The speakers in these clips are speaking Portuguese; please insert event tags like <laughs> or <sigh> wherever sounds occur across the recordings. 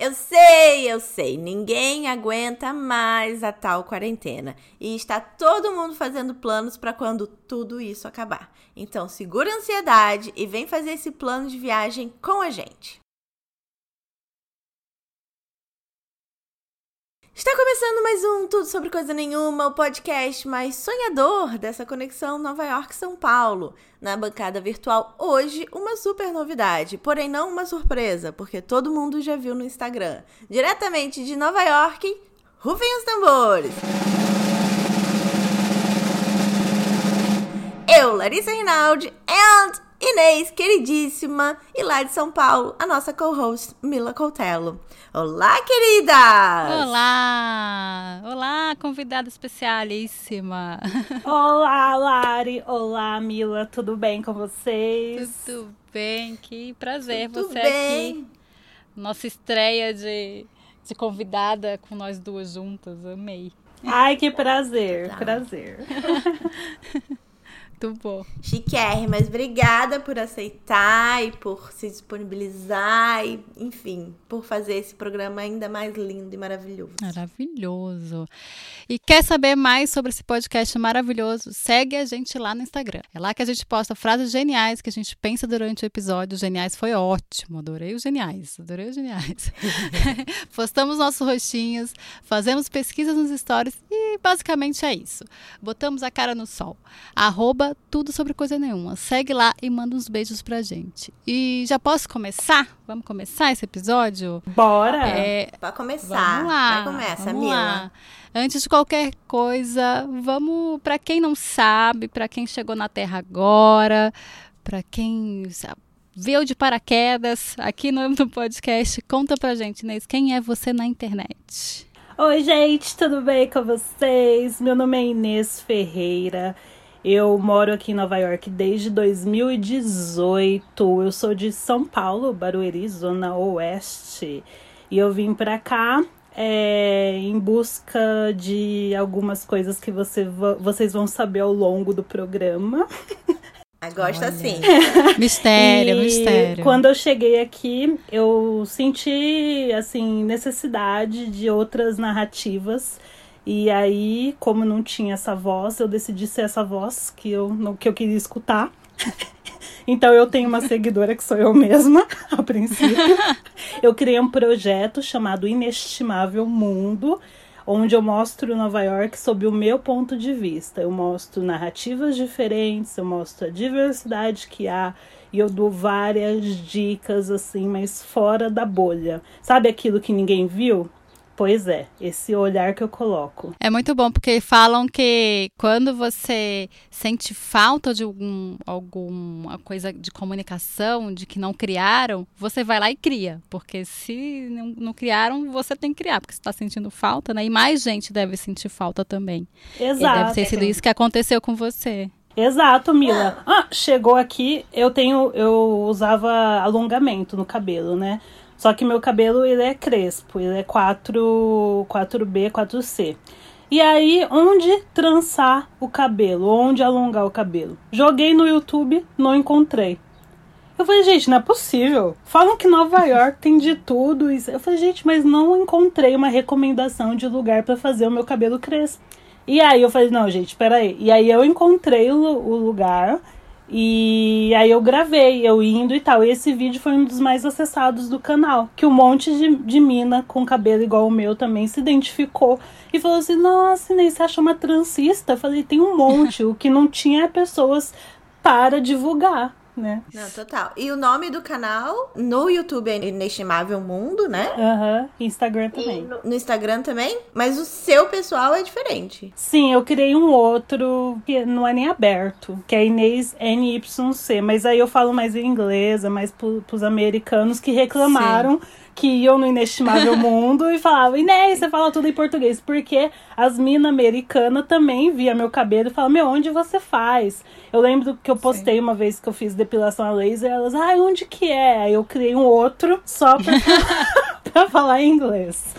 Eu sei, eu sei, ninguém aguenta mais a tal quarentena e está todo mundo fazendo planos para quando tudo isso acabar. Então, segura a ansiedade e vem fazer esse plano de viagem com a gente. Está começando mais um Tudo Sobre Coisa Nenhuma, o podcast mais sonhador dessa conexão Nova York-São Paulo. Na bancada virtual, hoje, uma super novidade, porém não uma surpresa, porque todo mundo já viu no Instagram. Diretamente de Nova York, rufem os tambores! Eu, Larissa Rinaldi, and Inês, queridíssima, e lá de São Paulo, a nossa co-host, Mila Coutelo. Olá, queridas! Olá! Olá, convidada especialíssima! <laughs> Olá, Lari! Olá, Mila! Tudo bem com vocês? Tudo bem, que prazer Tudo você bem. aqui. Nossa estreia de, de convidada com nós duas juntas, amei. Ai, que prazer, tá. prazer. <laughs> Muito bom. Chiquérrimas, obrigada por aceitar e por se disponibilizar e, enfim, por fazer esse programa ainda mais lindo e maravilhoso. Maravilhoso. E quer saber mais sobre esse podcast maravilhoso? Segue a gente lá no Instagram. É lá que a gente posta frases geniais que a gente pensa durante o episódio. Geniais foi ótimo, adorei os geniais, adorei os geniais. <laughs> Postamos nossos rostinhos, fazemos pesquisas nos stories e basicamente é isso. Botamos a cara no sol. Arroba tudo sobre coisa nenhuma. Segue lá e manda uns beijos pra gente. E já posso começar? Vamos começar esse episódio? Bora! É, Pode começar. Vamos lá. Vai começa, vamos Mila. Lá. Antes de qualquer coisa, vamos para quem não sabe, para quem chegou na Terra agora, para quem sabe, veio de paraquedas aqui no, no podcast, conta pra gente, Inês, quem é você na internet? Oi, gente, tudo bem com vocês? Meu nome é Inês Ferreira. Eu moro aqui em Nova York desde 2018. Eu sou de São Paulo, Barueri, zona oeste. E eu vim para cá é, em busca de algumas coisas que você, vocês vão saber ao longo do programa. <laughs> Gosta assim. <laughs> mistério, e mistério. Quando eu cheguei aqui, eu senti assim necessidade de outras narrativas e aí, como não tinha essa voz, eu decidi ser essa voz que eu, que eu queria escutar. <laughs> então eu tenho uma seguidora que sou eu mesma, <laughs> a princípio. Eu criei um projeto chamado Inestimável Mundo, onde eu mostro Nova York sob o meu ponto de vista. Eu mostro narrativas diferentes, eu mostro a diversidade que há e eu dou várias dicas assim, mas fora da bolha. Sabe aquilo que ninguém viu? Pois é, esse olhar que eu coloco. É muito bom, porque falam que quando você sente falta de algum, alguma coisa de comunicação, de que não criaram, você vai lá e cria. Porque se não, não criaram, você tem que criar, porque você está sentindo falta, né? E mais gente deve sentir falta também. Exato. E deve ter sido isso que aconteceu com você. Exato, Mila. Ah, chegou aqui, eu tenho, eu usava alongamento no cabelo, né? Só que meu cabelo ele é crespo, ele é 4, 4B, 4C. E aí, onde trançar o cabelo? Onde alongar o cabelo? Joguei no YouTube, não encontrei. Eu falei, gente, não é possível. Falam que Nova <laughs> York tem de tudo. Eu falei, gente, mas não encontrei uma recomendação de lugar para fazer o meu cabelo crespo. E aí eu falei, não, gente, peraí. E aí eu encontrei o, o lugar e aí eu gravei, eu indo e tal. E esse vídeo foi um dos mais acessados do canal. Que um monte de, de mina com cabelo igual o meu também se identificou. E falou assim, nossa, Inês, você acha uma transista? Eu falei, tem um monte. o que não tinha é pessoas para divulgar né? Não, total. E o nome do canal no YouTube é Inestimável Mundo, né? Aham. Uhum. Instagram também. No, no, Instagram também? Mas o seu pessoal é diferente. Sim, eu criei um outro que não é nem aberto, que é Inês NYC. Mas aí eu falo mais em inglês, é mais pro, pros americanos que reclamaram. Sim que iam no Inestimável <laughs> Mundo e falavam, Inês, você fala tudo em português. Porque as minas americanas também via meu cabelo e falavam, meu, onde você faz? Eu lembro que eu postei Sim. uma vez que eu fiz depilação a laser, elas, ah, onde que é? Aí eu criei um outro só pra, <laughs> <laughs> pra falar em inglês.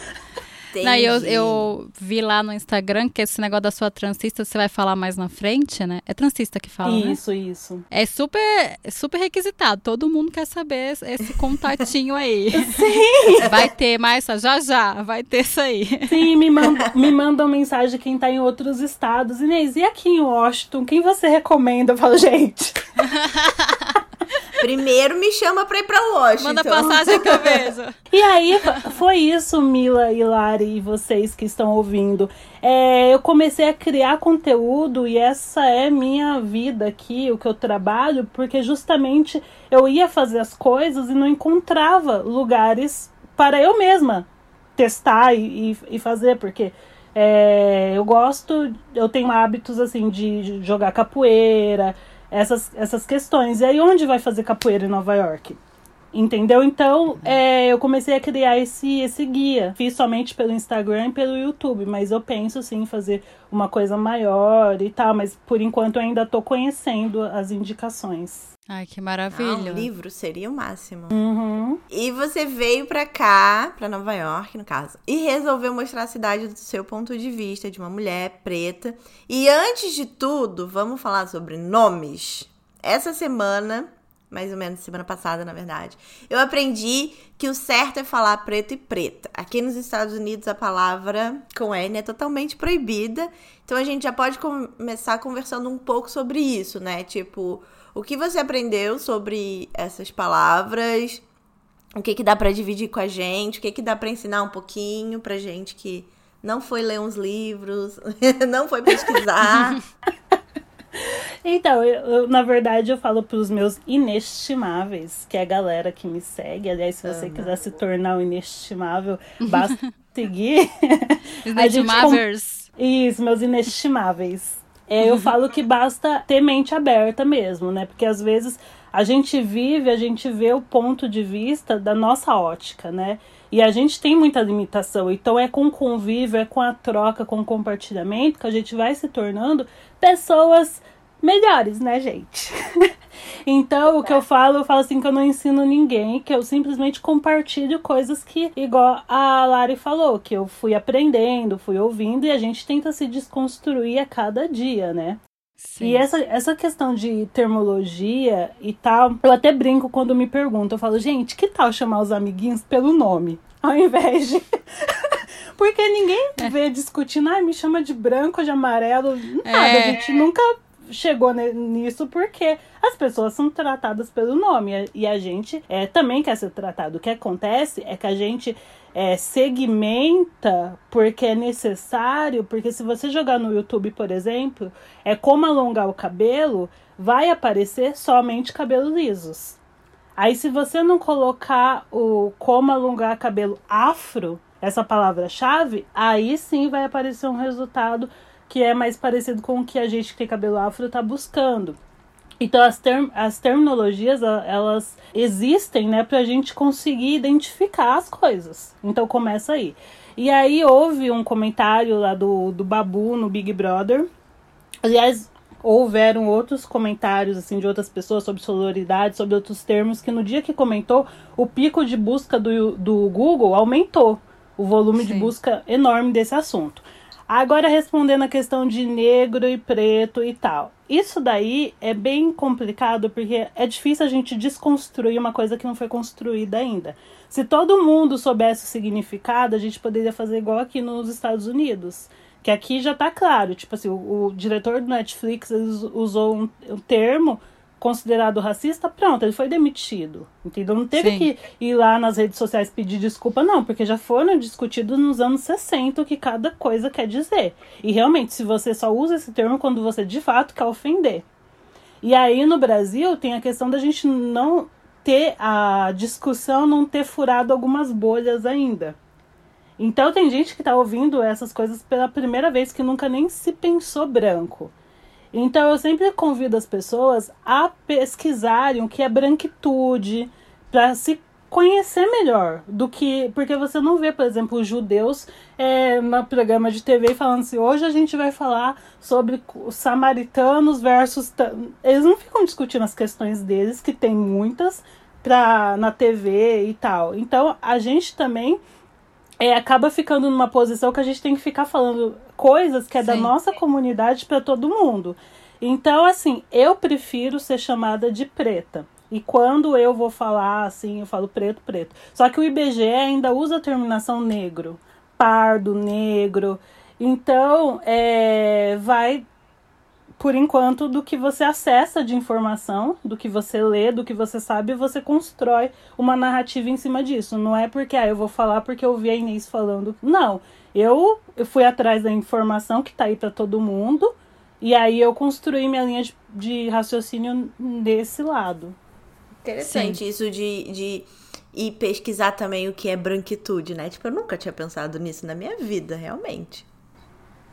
Entendi. Não, eu, eu vi lá no Instagram que esse negócio da sua transista você vai falar mais na frente, né? É transista que fala, né? Isso, isso. É super, super requisitado. Todo mundo quer saber esse- esse contatinho aí. <laughs> Sim! Vai ter mais, já já, vai ter isso aí. Sim, me, manda, me mandam mensagem quem tá em outros estados. Inês, e aqui em Washington, quem você recomenda? Eu falo, gente. <laughs> Primeiro me chama pra ir pra Washington. Manda passagem que eu vejo. E aí, foi isso, Mila e Lari, e vocês que estão ouvindo. É, eu comecei a criar conteúdo e essa é minha vida aqui, o que eu trabalho, porque justamente eu ia fazer as coisas e não encontrava lugares para eu mesma testar e, e, e fazer, porque é, eu gosto, eu tenho hábitos assim de jogar capoeira, essas, essas questões. E aí, onde vai fazer capoeira em Nova York? Entendeu? Então, é, eu comecei a criar esse, esse guia. Fiz somente pelo Instagram e pelo YouTube, mas eu penso sim em fazer uma coisa maior e tal, mas por enquanto ainda tô conhecendo as indicações. Ai, que Ah, maravilha. um livro seria o máximo. Uhum. E você veio pra cá, pra Nova York, no caso, e resolveu mostrar a cidade do seu ponto de vista, de uma mulher preta. E antes de tudo, vamos falar sobre nomes. Essa semana, mais ou menos semana passada, na verdade, eu aprendi que o certo é falar preto e preta. Aqui nos Estados Unidos a palavra com N é totalmente proibida. Então a gente já pode começar conversando um pouco sobre isso, né? Tipo, o que você aprendeu sobre essas palavras? O que que dá pra dividir com a gente? O que que dá pra ensinar um pouquinho pra gente que não foi ler uns livros, <laughs> não foi pesquisar? <laughs> Então, eu, eu, na verdade, eu falo pros meus inestimáveis, que é a galera que me segue. Aliás, se você quiser se tornar um inestimável, basta <laughs> seguir. Inestimáveis. Isso, meus inestimáveis. É, eu falo que basta ter mente aberta mesmo, né? Porque às vezes a gente vive, a gente vê o ponto de vista da nossa ótica, né? E a gente tem muita limitação. Então é com o convívio, é com a troca, com o compartilhamento que a gente vai se tornando pessoas melhores, né, gente? <laughs> então, o que eu falo, eu falo assim que eu não ensino ninguém, que eu simplesmente compartilho coisas que, igual a Lari falou, que eu fui aprendendo, fui ouvindo e a gente tenta se desconstruir a cada dia, né? Sim. E essa, essa questão de termologia e tal, eu até brinco quando me perguntam. Eu falo, gente, que tal chamar os amiguinhos pelo nome? Ao invés de. <laughs> Porque ninguém vê discutindo, ah, me chama de branco, de amarelo. Nada, É. a gente nunca chegou nisso porque as pessoas são tratadas pelo nome e a- e a gente é, também quer ser tratado. O que acontece é que a gente é, segmenta porque é necessário, porque se você jogar no YouTube, por exemplo, é como alongar o cabelo, vai aparecer somente cabelos lisos. Aí se você não colocar o como alongar cabelo afro, essa palavra-chave, aí sim vai aparecer um resultado que é mais parecido com o que a gente que tem cabelo afro está buscando. Então as, term as terminologias elas existem, né, para a gente conseguir identificar as coisas. Então começa aí. E aí houve um comentário lá do, do Babu no Big Brother. Aliás, houveram outros comentários assim de outras pessoas sobre sororidade, sobre outros termos que no dia que comentou, o pico de busca do, do Google aumentou. O volume de Sim. busca enorme desse assunto. Agora respondendo a questão de negro e preto e tal. Isso daí é bem complicado porque é difícil a gente desconstruir uma coisa que não foi construída ainda. Se todo mundo soubesse o significado, a gente poderia fazer igual aqui nos Estados Unidos. Que aqui já tá claro, tipo assim, o, o diretor do Netflix usou um, um termo considerado racista, pronto, ele foi demitido. Entendeu? Não teve Sim. que ir lá nas redes sociais pedir desculpa, não, porque já foram discutidos nos anos 60 o que cada coisa quer dizer. E realmente, se você só usa esse termo quando você de fato quer ofender. E aí no Brasil tem a questão da gente não ter a discussão, não ter furado algumas bolhas ainda. Então tem gente que tá ouvindo essas coisas pela primeira vez que nunca nem se pensou branco. Então eu sempre convido as pessoas a pesquisarem o que é branquitude, para se conhecer melhor do que. Porque você não vê, por exemplo, os judeus é, no programa de TV falando assim: hoje a gente vai falar sobre os samaritanos versus. ta-". Eles não ficam discutindo as questões deles, que tem muitas, pra, na TV e tal. Então a gente também é, acaba ficando numa posição que a gente tem que ficar falando coisas que é da Sim. nossa comunidade para todo mundo. Então, assim, eu prefiro ser chamada de preta. E quando eu vou falar assim, eu falo preto, preto. Só que o IBGE ainda usa a terminação negro, pardo, negro. Então, é, vai por enquanto, do que você acessa de informação, do que você lê, do que você sabe, você constrói uma narrativa em cima disso. Não é porque, ah, eu vou falar porque eu vi a Inês falando. Não. Eu, eu fui atrás da informação que tá aí para todo mundo, e aí eu construí minha linha de, de raciocínio desse lado. Interessante isso de, de ir pesquisar também o que é branquitude, né? Tipo, eu nunca tinha pensado nisso na minha vida, realmente.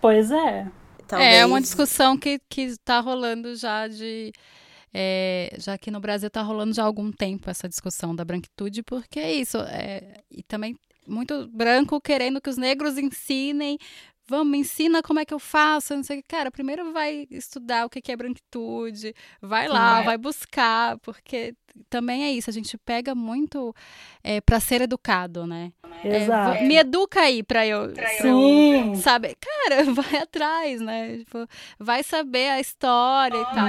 Pois é. Talvez... É uma discussão que, que tá rolando já de. é, já aqui no Brasil tá rolando já há algum tempo essa discussão da branquitude, porque é isso. é, e também muito branco querendo que os negros ensinem. Vamos, me ensina como é que eu faço, não sei o que. Cara, primeiro vai estudar o que é branquitude, vai lá, é. vai buscar, porque também é isso, a gente pega muito é, para ser educado, né? É, Exato. vou- me educa aí pra eu, pra eu Sim. sabe? Cara, <laughs> vai atrás, né? Tipo, vai saber a história e tal.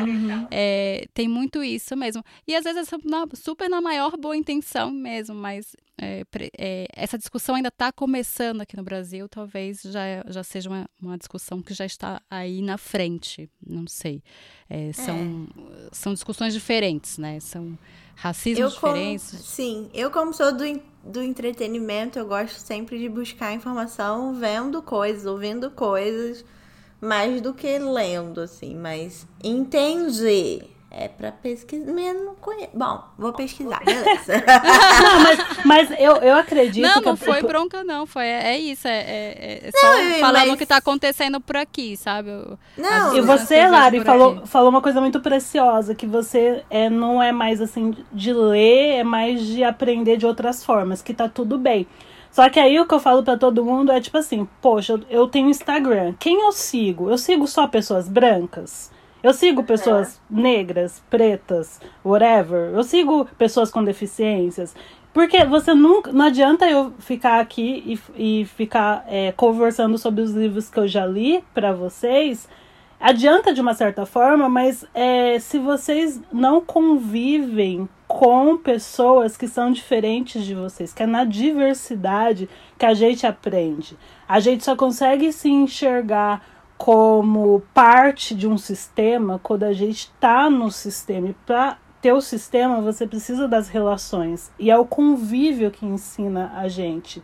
É, tem muito isso mesmo. E às vezes é super na maior boa intenção mesmo, mas é, é, essa discussão ainda está começando aqui no Brasil. Talvez já, já seja uma, uma discussão que já está aí na frente. Não sei. É, são, são discussões diferentes, né? São racismos como, diferentes. sim, eu como sou do, do entretenimento, eu gosto sempre de buscar informação vendo coisas, ouvindo coisas, mais do que lendo, assim, mas entender é pra pesquisar, mas não conheço. Bom, vou pesquisar, beleza. <laughs> Não, mas, mas eu, eu acredito Não, que não foi bronca, não. Foi, é, é isso. É, é- é só eu- falando mas- o que tá acontecendo por aqui, sabe? Eu- Não, E você, Lari, falou, aqui. falou uma coisa muito preciosa, que você é, não é mais assim de ler, é mais de aprender de outras formas, que tá tudo bem. Só que aí o que eu falo pra todo mundo é tipo assim, poxa, eu tenho Instagram. Quem eu sigo? Eu sigo só pessoas brancas? Eu sigo pessoas negras, pretas, whatever. Eu sigo pessoas com deficiências. Porque você nunca. Não adianta eu ficar aqui e, e ficar é, conversando sobre os livros que eu já li pra vocês. Adianta de uma certa forma, mas é, se vocês não convivem com pessoas que são diferentes de vocês, que é na diversidade que a gente aprende. A gente só consegue se enxergar como parte de um sistema quando a gente está no sistema. E para ter o sistema, você precisa das relações. E é o convívio que ensina a gente.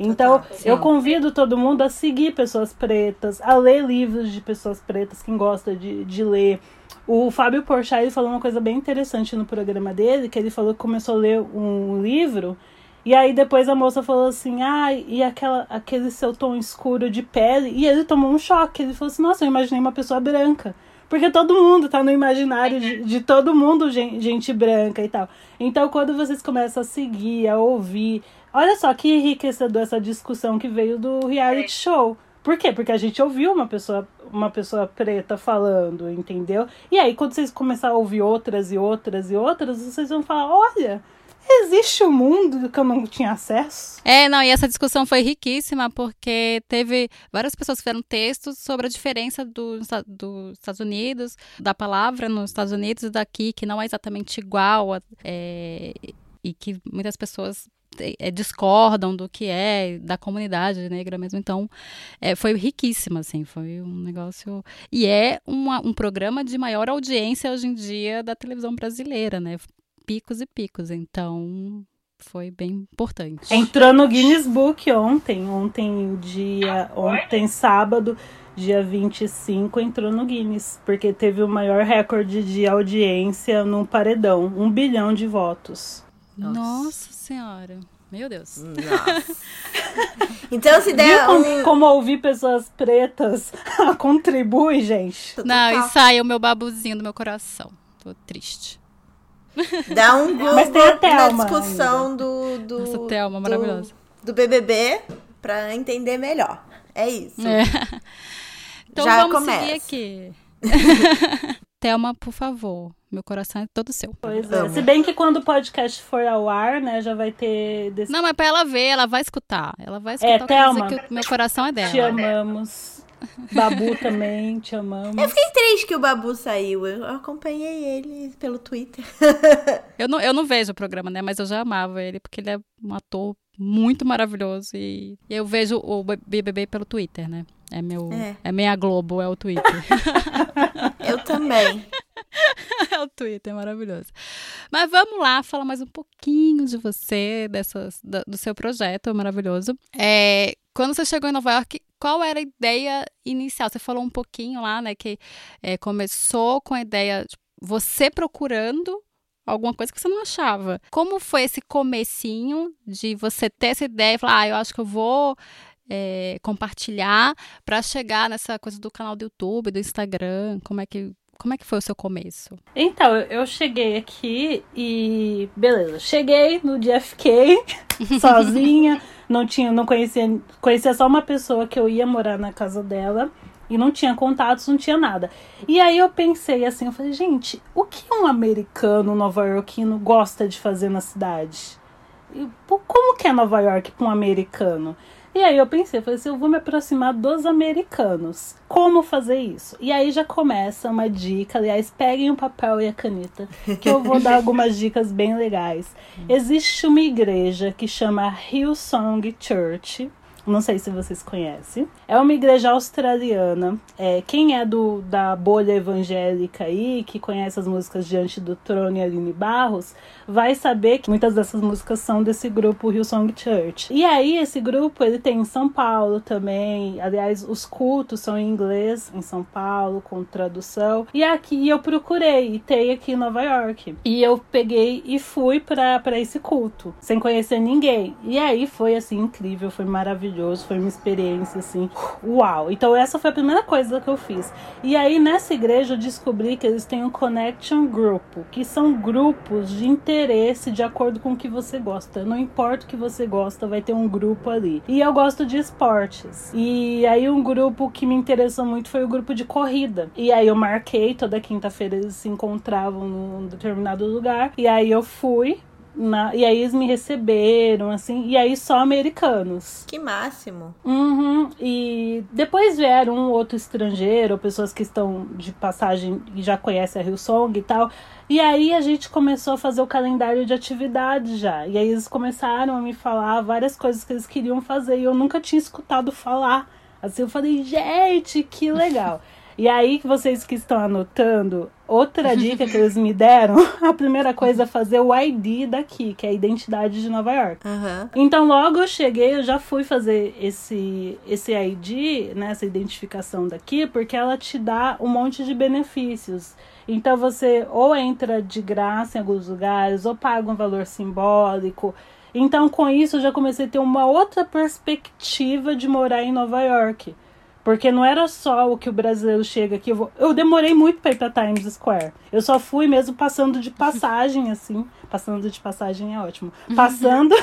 Então, Total, eu convido todo mundo a seguir pessoas pretas, a ler livros de pessoas pretas, quem gosta de, de ler. O Fábio Porchat ele falou uma coisa bem interessante no programa dele, que ele falou que começou a ler um livro e aí depois a moça falou assim, ah, e aquela, aquele seu tom escuro de pele. E ele tomou um choque. Ele falou assim, nossa, eu imaginei uma pessoa branca. Porque todo mundo tá no imaginário de, de todo mundo, gente, gente branca e tal. Então, quando vocês começam a seguir, a ouvir. Olha só que enriquecedor essa discussão que veio do reality show. Por quê? Porque a gente ouviu uma pessoa, uma pessoa preta falando, entendeu? E aí, quando vocês começarem a ouvir outras e outras e outras, vocês vão falar: olha, existe um mundo que eu não tinha acesso. É, não, e essa discussão foi riquíssima porque teve várias pessoas que fizeram textos sobre a diferença do- dos Estados Unidos, da palavra nos Estados Unidos e daqui, que não é exatamente igual, é, e que muitas pessoas é, discordam do que é, da comunidade negra mesmo. Então, é, foi riquíssima, assim, foi um negócio. E é uma- um programa de maior audiência hoje em dia da televisão brasileira, né? Picos e picos. Então, foi bem importante. Entrou no Guinness Book ontem. Ontem, dia. Ontem, sábado, dia 25, entrou no Guinness. Porque teve o maior recorde de audiência num paredão. Um bilhão de votos. Nossa senhora. Meu Deus. Nossa. <laughs> Então, se Viu der como, um... como ouvir pessoas pretas <laughs> contribui, gente? Não, e saiu o meu babuzinho do meu coração. Tô triste. Dá um Google na discussão do, do, Nossa, Thelma, do- maravilhosa. do BBB pra entender melhor. É isso. É. <laughs> Então Já vamos começa. seguir aqui. <laughs> Thelma, por favor. Meu coração é todo seu. Pois é. Se bem que quando o podcast for ao ar, né, já vai ter. Desse... Não, mas pra ela ver, ela vai escutar. Ela vai escutar. É, Thelma. Que o meu coração é dela. Te amamos. Babu também, te amamos. Eu fiquei triste que o Babu saiu. Eu acompanhei ele pelo Twitter. <laughs> eu, não, eu não vejo o programa, né? Mas eu já amava ele, porque ele é um ator muito maravilhoso. E eu vejo o BBB pelo Twitter, né? É meu. É, é minha Globo, é o Twitter. <laughs> eu também. <laughs> é o Twitter, é maravilhoso. Mas vamos lá, falar mais um pouquinho de você, dessas, do seu projeto maravilhoso. É, quando você chegou em Nova York, qual era a ideia inicial? Você falou um pouquinho lá, né, que é, começou com a ideia de você procurando alguma coisa que você não achava. Como foi esse comecinho de você ter essa ideia e falar, ah, eu acho que eu vou é, compartilhar para chegar nessa coisa do canal do YouTube, do Instagram? Como é que como é que foi o seu começo? Então, eu cheguei aqui e beleza, cheguei no DFK <laughs> sozinha, não tinha, não conhecia, conhecia só uma pessoa que eu ia morar na casa dela e não tinha contatos, não tinha nada. E aí eu pensei assim, eu falei, gente, o que um americano nova-iorquino gosta de fazer na cidade? como que é Nova York para um americano? E aí eu pensei, falei assim, eu vou me aproximar dos americanos. Como fazer isso? E aí já começa uma dica, aliás, peguem o papel e a caneta, que eu vou dar algumas <laughs> dicas bem legais. Existe uma igreja que chama Hillsong Church, não sei se vocês conhecem. É uma igreja australiana. É, quem é do da bolha evangélica aí, que conhece as músicas Diante do Trono e Aline Barros, vai saber que muitas dessas músicas são desse grupo Hillsong Church. E aí, esse grupo, ele tem em São Paulo também. Aliás, os cultos são em inglês em São Paulo, com tradução. E aqui eu procurei, e tem aqui em Nova York. E eu peguei e fui para esse culto, sem conhecer ninguém. E aí foi assim, incrível, foi maravilhoso foi uma experiência assim, uau. Então essa foi a primeira coisa que eu fiz. E aí nessa igreja eu descobri que eles têm um connection group, que são grupos de interesse de acordo com o que você gosta. Não importa o que você gosta, vai ter um grupo ali. E eu gosto de esportes. E aí um grupo que me interessou muito foi o grupo de corrida. E aí eu marquei toda quinta-feira eles se encontravam num determinado lugar. E aí eu fui na, e aí eles me receberam, assim, e aí só americanos. Que máximo. Uhum, e depois vieram um outro estrangeiro, pessoas que estão de passagem e já conhecem a Hillsong e tal. E aí a gente começou a fazer o calendário de atividades já. E aí eles começaram a me falar várias coisas que eles queriam fazer e eu nunca tinha escutado falar. Assim, eu falei, gente, que legal. E aí, vocês que estão anotando, outra dica que eles me deram, <laughs> a primeira coisa é fazer o ID daqui, que é a identidade de Nova York. Uhum. Então, logo eu cheguei, eu já fui fazer esse, esse ID, né, essa identificação daqui, porque ela te dá um monte de benefícios. Então, você ou entra de graça em alguns lugares, ou paga um valor simbólico. Então, com isso, eu já comecei a ter uma outra perspectiva de morar em Nova York. Porque não era só o que o brasileiro chega aqui. Eu, vou... eu demorei muito para ir pra Times Square. Eu só fui mesmo passando de passagem, assim. <laughs> Passando de passagem é ótimo. Passando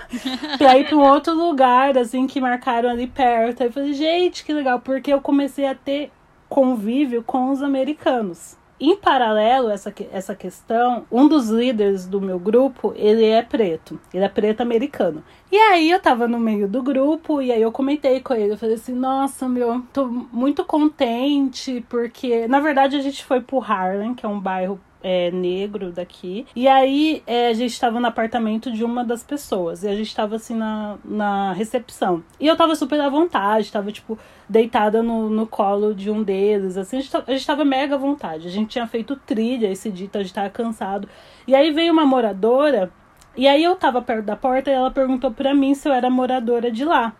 <laughs> pra ir pra um outro lugar, assim, que marcaram ali perto. Aí eu falei, gente, que legal. Porque eu comecei a ter convívio com os americanos. Em paralelo a essa, essa questão, um dos líderes do meu grupo, ele é preto. Ele é preto americano. E aí eu tava no meio do grupo e aí eu comentei com ele. Eu falei assim, nossa, meu, tô muito contente porque, na verdade, a gente foi pro Harlem, que é um bairro é, negro daqui. E aí é, a gente estava no apartamento de uma das pessoas. E a gente estava assim na, na recepção. E eu tava super à vontade, tava tipo deitada no, no colo de um deles. Assim, a gente, a gente tava mega à vontade. A gente tinha feito trilha esse dia, então a gente tava cansado. E aí veio uma moradora. E aí eu tava perto da porta e ela perguntou pra mim se eu era moradora de lá.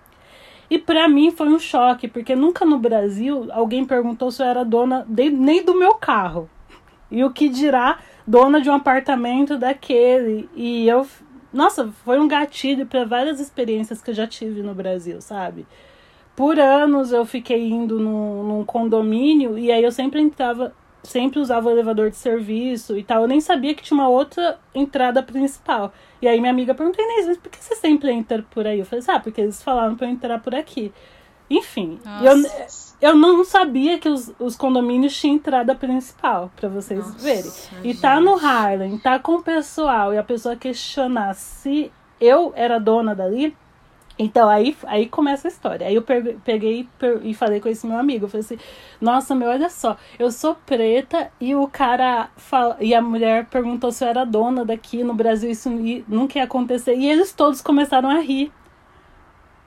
E para mim foi um choque, porque nunca no Brasil alguém perguntou se eu era dona de, nem do meu carro. E o que dirá dona de um apartamento daquele. E eu. Nossa, foi um gatilho para várias experiências que eu já tive no Brasil, sabe? Por anos eu fiquei indo num, num condomínio e aí eu sempre entrava, sempre usava o elevador de serviço e tal. Eu nem sabia que tinha uma outra entrada principal. E aí minha amiga perguntou, Inês, mas por que você sempre entra por aí? Eu falei, ah, porque eles falaram para eu entrar por aqui. Enfim, eu, eu não sabia que os, os condomínios tinham entrada principal, para vocês Nossa, verem. E gente. tá no Harlem, tá com o pessoal, e a pessoa questionar se eu era dona dali, então, aí, aí começa a história. Aí eu peguei e falei com esse meu amigo. Eu falei assim: Nossa, meu, olha só, eu sou preta e o cara fala. E a mulher perguntou se eu era dona daqui no Brasil, isso nunca ia acontecer. E eles todos começaram a rir.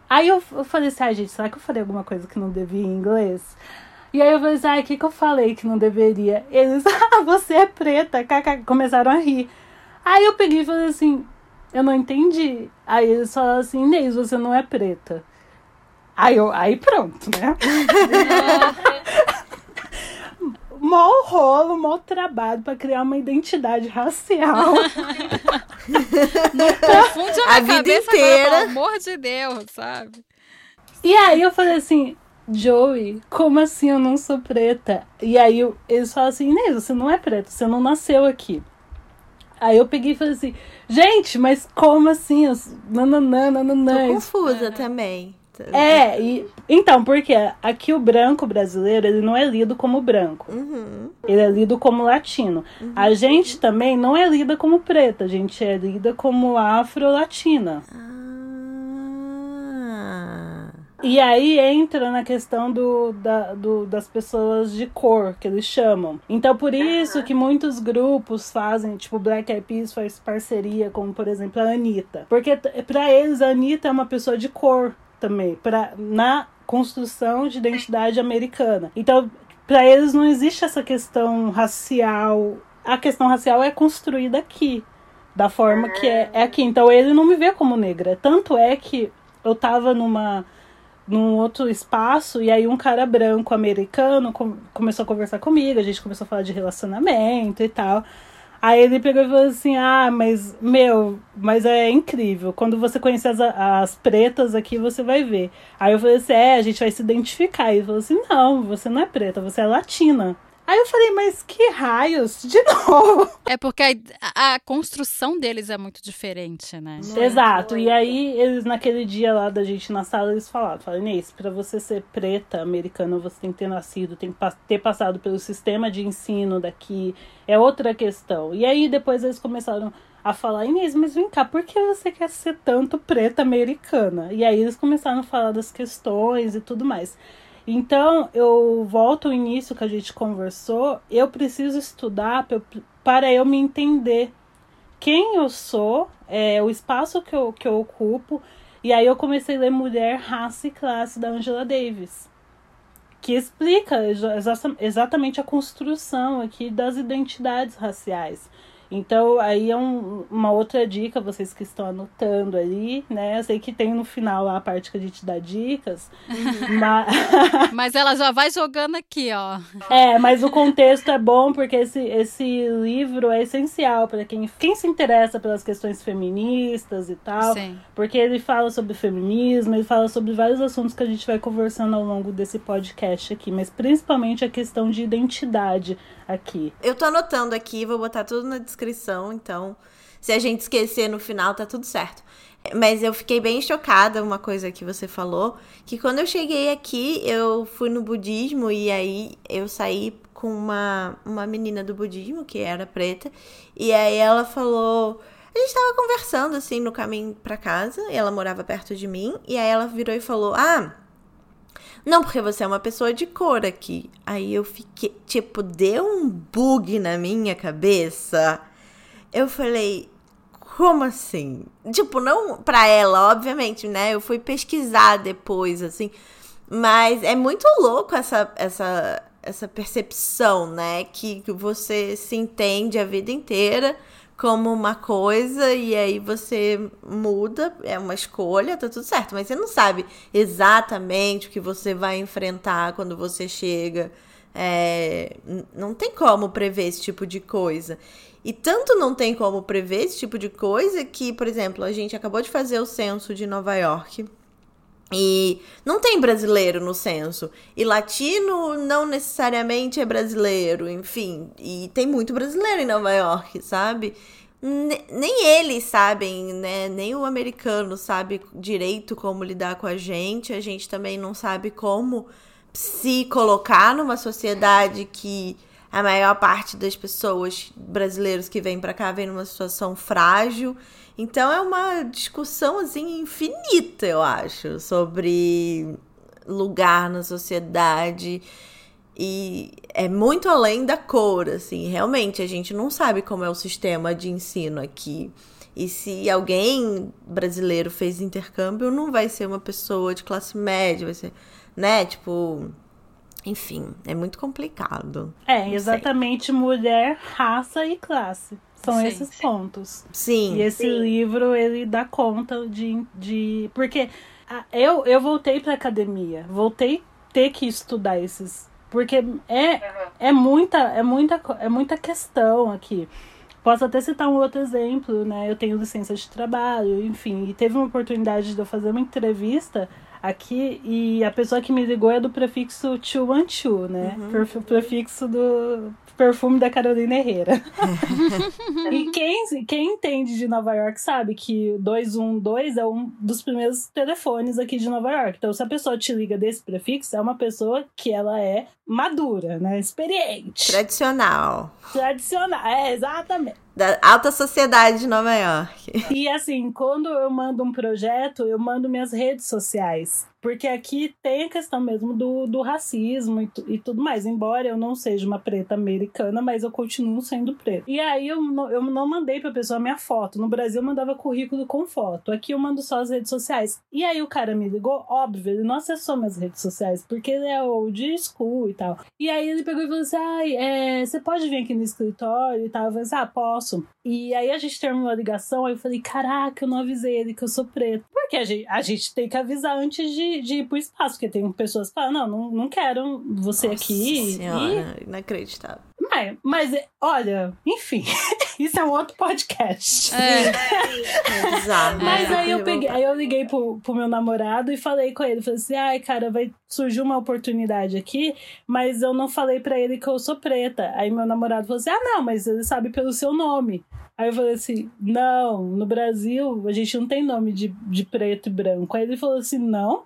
Aí eu, eu falei assim: Ai, gente, será que eu falei alguma coisa que não devia em inglês? E aí eu falei assim: Ai, o que, que eu falei que não deveria? Eles, <laughs> ah, você é preta. Começaram a rir. Aí eu peguei e falei assim: eu não entendi. Aí eles falaram assim, Inês, você não é preta. Aí, eu, aí pronto, né? <laughs> <laughs> mó rolo, mó trabalho para criar uma identidade racial. <laughs> não confunde a, vida inteira. Agora, pelo amor de Deus, sabe? E aí eu falei assim, Joey, como assim eu não sou preta? E aí eu, eles falam assim, Inês, você não é preta, você não nasceu aqui. Aí eu peguei e falei assim, gente, mas como assim? Nananã, nananã. Tô confusa é. É, e então, porque aqui o branco brasileiro, ele não é lido como branco. Uhum. Ele é lido como latino. Uhum. A gente também não é lida como preta, a gente é lida como afro-latina. Ah. E aí entra na questão do, da, do, das pessoas de cor, que eles chamam. Então, por isso que muitos grupos fazem, tipo, Black Eyed Peas faz parceria com, por exemplo, a Anitta. Porque para eles, a Anitta é uma pessoa de cor também, pra, na construção de identidade americana. Então, para eles não existe essa questão racial. A questão racial é construída aqui, da forma que é, é aqui. Então, ele não me vê como negra. Tanto é que eu tava numa num outro espaço, e aí um cara branco americano com, começou a conversar comigo, a gente começou a falar de relacionamento e tal. Aí ele pegou e falou assim: Ah, mas, meu, mas é incrível. Quando você conhecer as, as pretas aqui, você vai ver. Aí eu falei assim: É, a gente vai se identificar. E ele falou assim: Não, você não é preta, você é latina. Aí eu falei, mas que raios? De <laughs> novo. É porque a, a construção deles é muito diferente, né? Muito, Exato. Muito. E aí, eles, naquele dia lá da gente na sala, eles falaram: falaram, Inês, pra você ser preta americana, você tem que ter nascido, tem que ter passado pelo sistema de ensino daqui. É outra questão. E aí, depois eles começaram a falar, Inês, mas vem cá, por que você quer ser tanto preta americana? E aí eles começaram a falar das questões e tudo mais. Então, eu volto ao início que a gente conversou, eu preciso estudar para eu me entender quem eu sou, é, o espaço que eu, que eu ocupo. E aí eu comecei a ler Mulher, Raça e Classe da Angela Davis, que explica exa exatamente a construção aqui das identidades raciais. Então, aí é um, uma outra dica, vocês que estão anotando ali, né? Eu sei que tem no final lá a parte que a gente dá dicas. mas... <laughs> mas ela já vai jogando aqui, ó. É, mas o contexto é bom porque esse, esse livro é essencial para quem, quem se interessa pelas questões feministas e tal. Sim. Porque ele fala sobre feminismo, ele fala sobre vários assuntos que a gente vai conversando ao longo desse podcast aqui, mas principalmente a questão de identidade aqui. Eu tô anotando aqui, vou botar tudo na descrição, então se a gente esquecer no final, tá tudo certo. Mas eu fiquei bem chocada, uma coisa que você falou, que quando eu cheguei aqui, eu fui no budismo e aí eu saí com uma, uma menina do budismo, que era preta, e aí ela falou. A gente tava conversando assim no caminho para casa, ela morava perto de mim, e aí ela virou e falou: Ah, não, porque você é uma pessoa de cor aqui. Aí eu fiquei, tipo, deu um bug na minha cabeça. Eu falei, como assim? Tipo, não pra ela, obviamente, né? Eu fui pesquisar depois, assim. Mas é muito louco essa, essa, essa percepção, né? Que você se entende a vida inteira como uma coisa e aí você muda, é uma escolha, tá tudo certo, mas você não sabe exatamente o que você vai enfrentar quando você chega. É, não tem como prever esse tipo de coisa. E tanto não tem como prever esse tipo de coisa que, por exemplo, a gente acabou de fazer o censo de Nova York. E não tem brasileiro no censo. E latino não necessariamente é brasileiro, enfim. E tem muito brasileiro em Nova York, sabe? nem eles sabem, né? Nem o americano sabe direito como lidar com a gente. A gente também não sabe como se colocar numa sociedade que a maior parte das pessoas brasileiros que vêm para cá vem numa situação frágil. Então é uma discussão assim infinita, eu acho, sobre lugar na sociedade e é muito além da cor, assim. Realmente, a gente não sabe como é o sistema de ensino aqui. E se alguém brasileiro fez intercâmbio, não vai ser uma pessoa de classe média, vai ser, né? Tipo, enfim, é muito complicado. É, exatamente mulher, raça e classe. São sim, esses sim. pontos. Sim. E esse sim. livro, ele dá conta de. de porque eu, eu voltei pra academia, voltei ter que estudar esses porque é, é, muita, é, muita, é muita questão aqui. Posso até citar um outro exemplo, né? Eu tenho licença de trabalho, enfim, e teve uma oportunidade de eu fazer uma entrevista aqui e a pessoa que me ligou é do prefixo 212, né? Uhum. Prefixo do perfume da Carolina Herrera. <laughs> e quem, quem entende de Nova York sabe que 212 é um dos primeiros telefones aqui de Nova York. Então, se a pessoa te liga desse prefixo, é uma pessoa que ela é madura, né? Experiente. Tradicional. Tradicional, é, exatamente. Da alta sociedade de Nova York. <laughs> E assim, quando eu mando um projeto, eu mando minhas redes sociais. Porque aqui tem a questão mesmo do, do racismo e, e, tudo mais. Embora eu não seja uma preta americana, mas eu continuo sendo preta. E aí eu, eu não mandei pra pessoa a minha foto. No Brasil eu mandava currículo com foto. Aqui eu mando só as redes sociais. E aí o cara me ligou, óbvio, ele não acessou minhas redes sociais, porque ele é old school e tal. E aí ele pegou e falou assim: ai, é, você pode vir aqui no escritório e tal? Eu falei assim, ah, posso. E aí a gente terminou a ligação, aí eu falei, caraca, eu não avisei ele que eu sou preta. Porque a gente, a gente tem que avisar antes de de, ir pro espaço, porque tem pessoas que falam, não, não, não quero você Nossa aqui. Senhora, e... inacreditável. Mas, mas, olha, enfim, <laughs> isso é um outro podcast. É. <laughs> Exato. Mas aí eu peguei, aí eu liguei pro, pro meu namorado e falei com ele, falei assim, ai, cara, vai surgir uma oportunidade aqui, mas eu não falei para ele que eu sou preta. Aí meu namorado falou assim, ah, não, mas ele sabe pelo seu nome. Aí eu falei assim: não, no Brasil a gente não tem nome de, de preto e branco. Aí ele falou assim: não,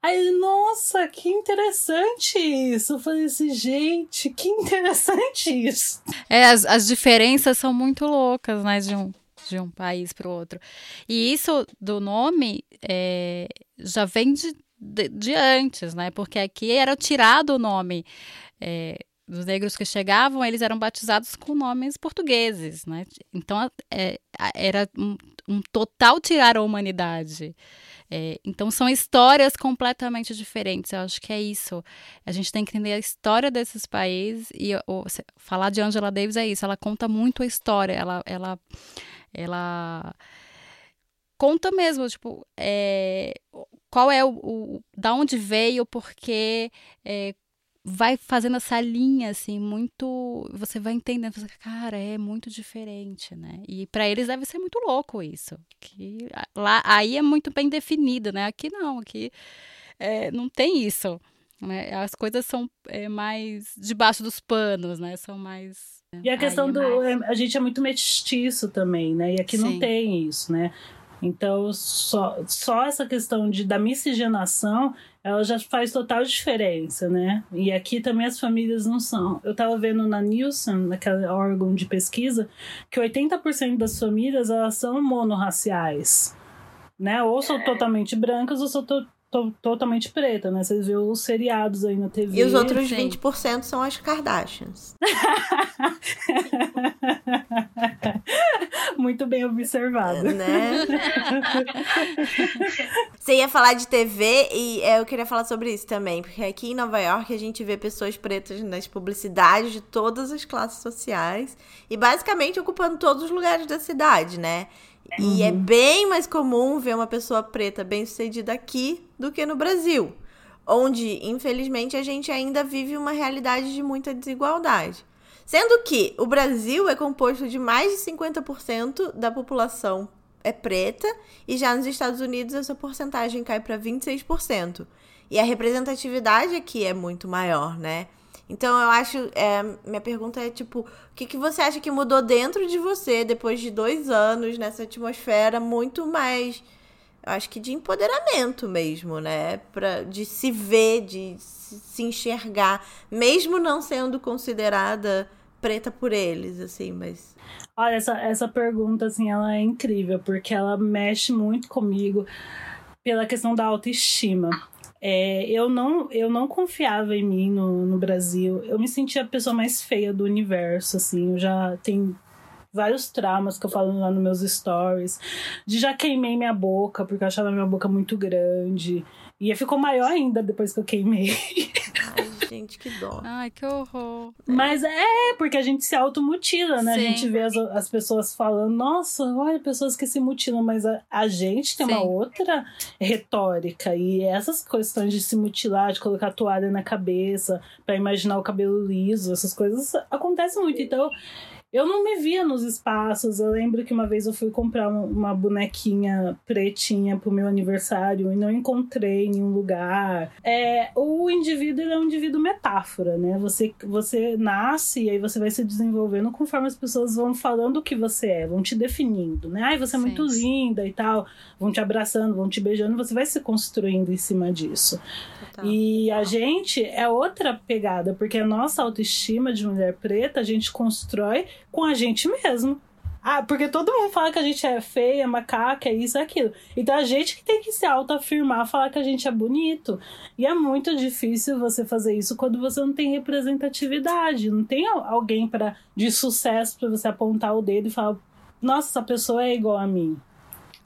Aí, nossa, que interessante isso. Eu falei assim, gente, que interessante isso. É, as, as diferenças são muito loucas, né, de um, de um país para o outro. E isso do nome é, já vem de, de, de, antes, né? Porque aqui era tirado o nome. É, dos negros que chegavam, eles eram batizados com nomes portugueses, né? Então, é, era um, um total tirar a humanidade. É, então são histórias completamente diferentes. Eu acho que é isso. A gente tem que entender a história desses países e ou, falar de Angela Davis é isso. Ela conta muito a história. Ela, ela, ela conta mesmo, tipo, é, qual é o, o, da onde veio, porque é, vai fazendo essa linha assim muito você vai entendendo você, cara é muito diferente né? E para eles deve ser muito louco isso que lá aí é muito bem definido né? Aqui não aqui é, não tem isso né? as coisas são é, mais debaixo dos panos né? São mais e a questão é do mais... a gente é muito mestiço também né? E aqui Sim. não tem isso né? Então, só, só essa questão de, da miscigenação ela já faz total diferença, né? E aqui também as famílias não são. Eu estava vendo na Nielsen, naquela órgão de pesquisa, que 80% das famílias elas são monorraciais, né? Ou são totalmente brancas ou são to to totalmente preta, né? Vocês viram os seriados aí na TV. E os outros Sim. 20% são as Kardashians. <laughs> Muito bem observado. Né? Você ia falar de TV e é, eu queria falar sobre isso também, porque aqui em Nova York a gente vê pessoas pretas nas publicidades de todas as classes sociais e basicamente ocupando todos os lugares da cidade, né? E é uhum. bem mais comum ver uma pessoa preta bem sucedida aqui do que no Brasil, onde, infelizmente, a gente ainda vive uma realidade de muita desigualdade. Sendo que o Brasil é composto de mais de 50% da população é preta e já nos Estados Unidos essa porcentagem cai para 26%. E a representatividade aqui é muito maior, né? Então eu acho, é, minha pergunta é tipo, o que, que você acha que mudou dentro de você depois de dois anos nessa atmosfera muito mais, eu acho que de empoderamento mesmo, né? Pra, de se ver, de se enxergar, mesmo não sendo considerada preta por eles, assim, mas. Olha, essa, essa pergunta, assim, ela é incrível, porque ela mexe muito comigo pela questão da autoestima. É, eu, não, eu não confiava em mim no, no Brasil. Eu me sentia a pessoa mais feia do universo, assim. Eu já tenho vários traumas que eu falo lá nos meus stories. De já queimei minha boca, porque eu achava minha boca muito grande. E ficou maior ainda depois que eu queimei. Gente, que dó. Ai, que horror. Mas é, porque a gente se automutila, né? Sim. A gente vê as, as pessoas falando, nossa, olha, pessoas que se mutilam, mas a, a gente tem Sim. uma outra retórica. E essas questões de se mutilar, de colocar toalha na cabeça, para imaginar o cabelo liso, essas coisas acontecem muito. Então, eu não me via nos espaços. Eu lembro que uma vez eu fui comprar uma bonequinha pretinha pro meu aniversário e não encontrei em nenhum lugar. É, o indivíduo é um indivíduo metáfora, né? Você, você nasce e aí você vai se desenvolvendo conforme as pessoas vão falando o que você é, vão te definindo, né? Ai, você é muito linda e tal, vão te abraçando, vão te beijando, você vai se construindo em cima disso. E a gente é outra pegada, porque a nossa autoestima de mulher preta a gente constrói com a gente mesmo. Ah, porque todo mundo fala que a gente é feia, macaca, é isso, é aquilo. Então a gente que tem que se autoafirmar, falar que a gente é bonito. E é muito difícil você fazer isso quando você não tem representatividade, não tem alguém para de sucesso para você apontar o dedo e falar: "Nossa, essa pessoa é igual a mim".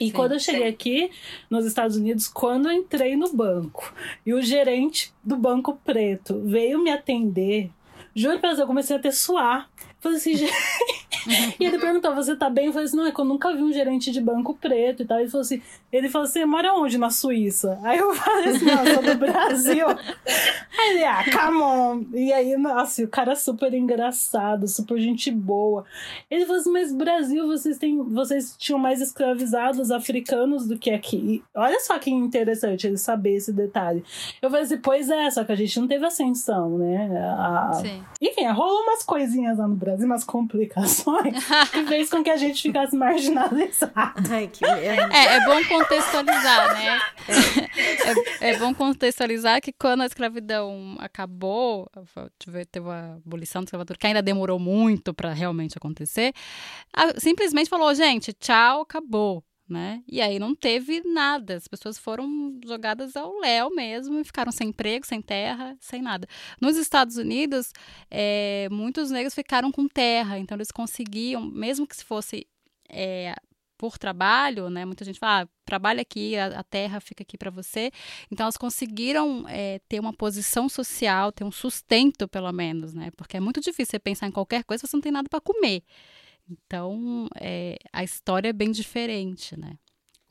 E sim, quando eu cheguei sim. aqui nos Estados Unidos, quando eu entrei no banco e o gerente do banco preto veio me atender, juro pra você, eu comecei a ter suar. Falei assim, <laughs> <laughs> e ele perguntou, você tá bem? Eu falei assim, não, é que eu nunca vi um gerente de banco preto e tal. Ele falou assim, ele falou assim, mora onde? Na Suíça? Aí eu <laughs> falei assim, não, eu sou do Brasil. <laughs> Aí ele, ah, come on. E aí, nossa, o cara é super engraçado, super gente boa. Ele falou assim, mas Brasil, vocês têm, vocês tinham mais escravizados africanos do que aqui. E olha só que interessante ele saber esse detalhe. Eu falei assim, pois é, só que a gente não teve ascensão, né? A... Sim. Enfim, rolou umas coisinhas lá no Brasil umas complicações que fez com que a gente ficasse marginalizado. Ai, que merda. É, é bom contextualizar, né? É, é, bom contextualizar que quando a escravidão acabou, teve a abolição da escravatura, que ainda demorou muito para realmente acontecer, simplesmente falou, gente, tchau, acabou né? E aí não teve nada, as pessoas foram jogadas ao léu mesmo e ficaram sem emprego, sem terra, sem nada. Nos Estados Unidos, é, muitos negros ficaram com terra, então eles conseguiam, mesmo que se fosse é, por trabalho, né? Muita gente fala, ah, trabalha aqui, a, a, terra fica aqui para você. Então elas conseguiram é, ter uma posição social, ter um sustento pelo menos, né? Porque é muito difícil você pensar em qualquer coisa, você não tem nada para comer. Então, é, a história é bem diferente, né?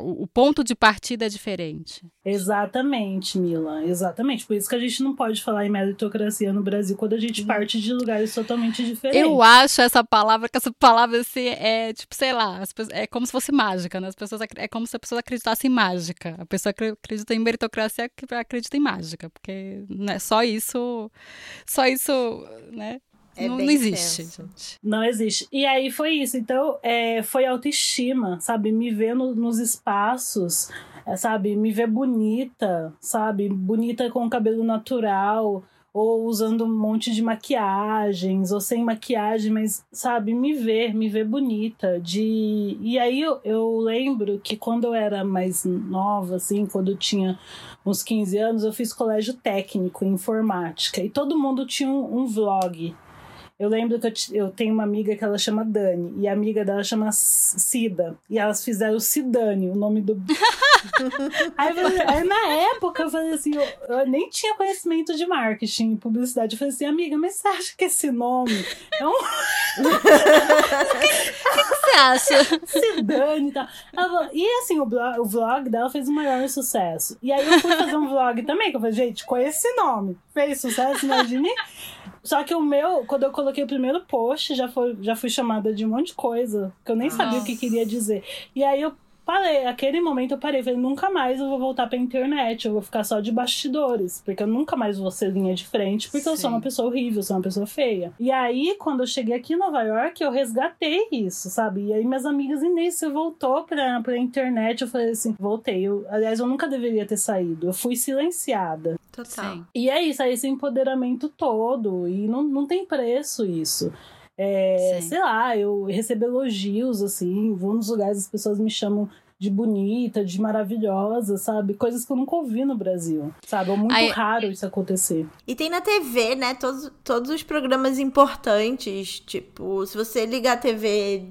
O, o, ponto de partida é diferente. Exatamente, Mila. Exatamente. Por isso que a gente não pode falar em meritocracia no Brasil quando a gente parte de lugares totalmente diferentes. Eu acho essa palavra, que essa palavra assim, é tipo, sei lá, é como se fosse mágica, né? As pessoas, é como se a pessoa acreditasse em mágica. A pessoa acredita em meritocracia que acredita em mágica, porque né, só isso, só isso, né? É não, não, existe, gente. Não existe. E aí foi isso. Então, é, foi autoestima, sabe? Me ver no, nos espaços, é, sabe? Me ver bonita, sabe? Bonita com cabelo natural, ou usando um monte de maquiagens, ou sem maquiagem, mas, sabe? Me ver, me ver bonita. De... E aí eu, eu lembro que quando eu era mais nova, assim, quando eu tinha uns 15 anos, eu fiz colégio técnico em informática. E todo mundo tinha um, um vlog. Eu lembro que eu, eu, tenho uma amiga que ela chama Dani, e a amiga dela chama Cida. E elas fizeram Cidane, o nome do. <laughs> aí, aí, na época eu falei assim, eu, eu, nem tinha conhecimento de marketing publicidade. Eu falei assim, amiga, mas você acha que esse nome é um. <laughs> O que, que, você acha? Cidane e tal. Falou, e assim, o, blog, o vlog dela fez o maior sucesso. E aí eu fui fazer um vlog também, que eu falei, gente, com esse nome. Fez sucesso, imagine. Só que o meu, quando eu coloquei o primeiro post, já, foi, já fui chamada de um monte de coisa, que eu nem Nossa. sabia o que queria dizer. E aí eu parei, aquele momento eu parei, falei, nunca mais eu vou voltar pra internet, eu vou ficar só de bastidores, porque eu nunca mais vou ser linha de frente, porque Sim. eu sou uma pessoa horrível, eu sou uma pessoa feia. E aí, quando eu cheguei aqui em Nova York, eu resgatei isso, sabe? E aí minhas amigas, Inês, você voltou pra, pra internet, eu falei assim, voltei. Eu, aliás, eu nunca deveria ter saído, eu fui silenciada. Total. Sim. E é isso, é esse empoderamento todo, e não, não tem preço isso. É, sei lá, eu recebo elogios, assim, vou nos lugares, as pessoas me chamam de bonita, de maravilhosa, sabe? Coisas que eu nunca ouvi no Brasil, sabe? É muito Aí, raro isso acontecer. E tem na TV, né? Todos, todos os programas importantes, tipo, se você ligar a TV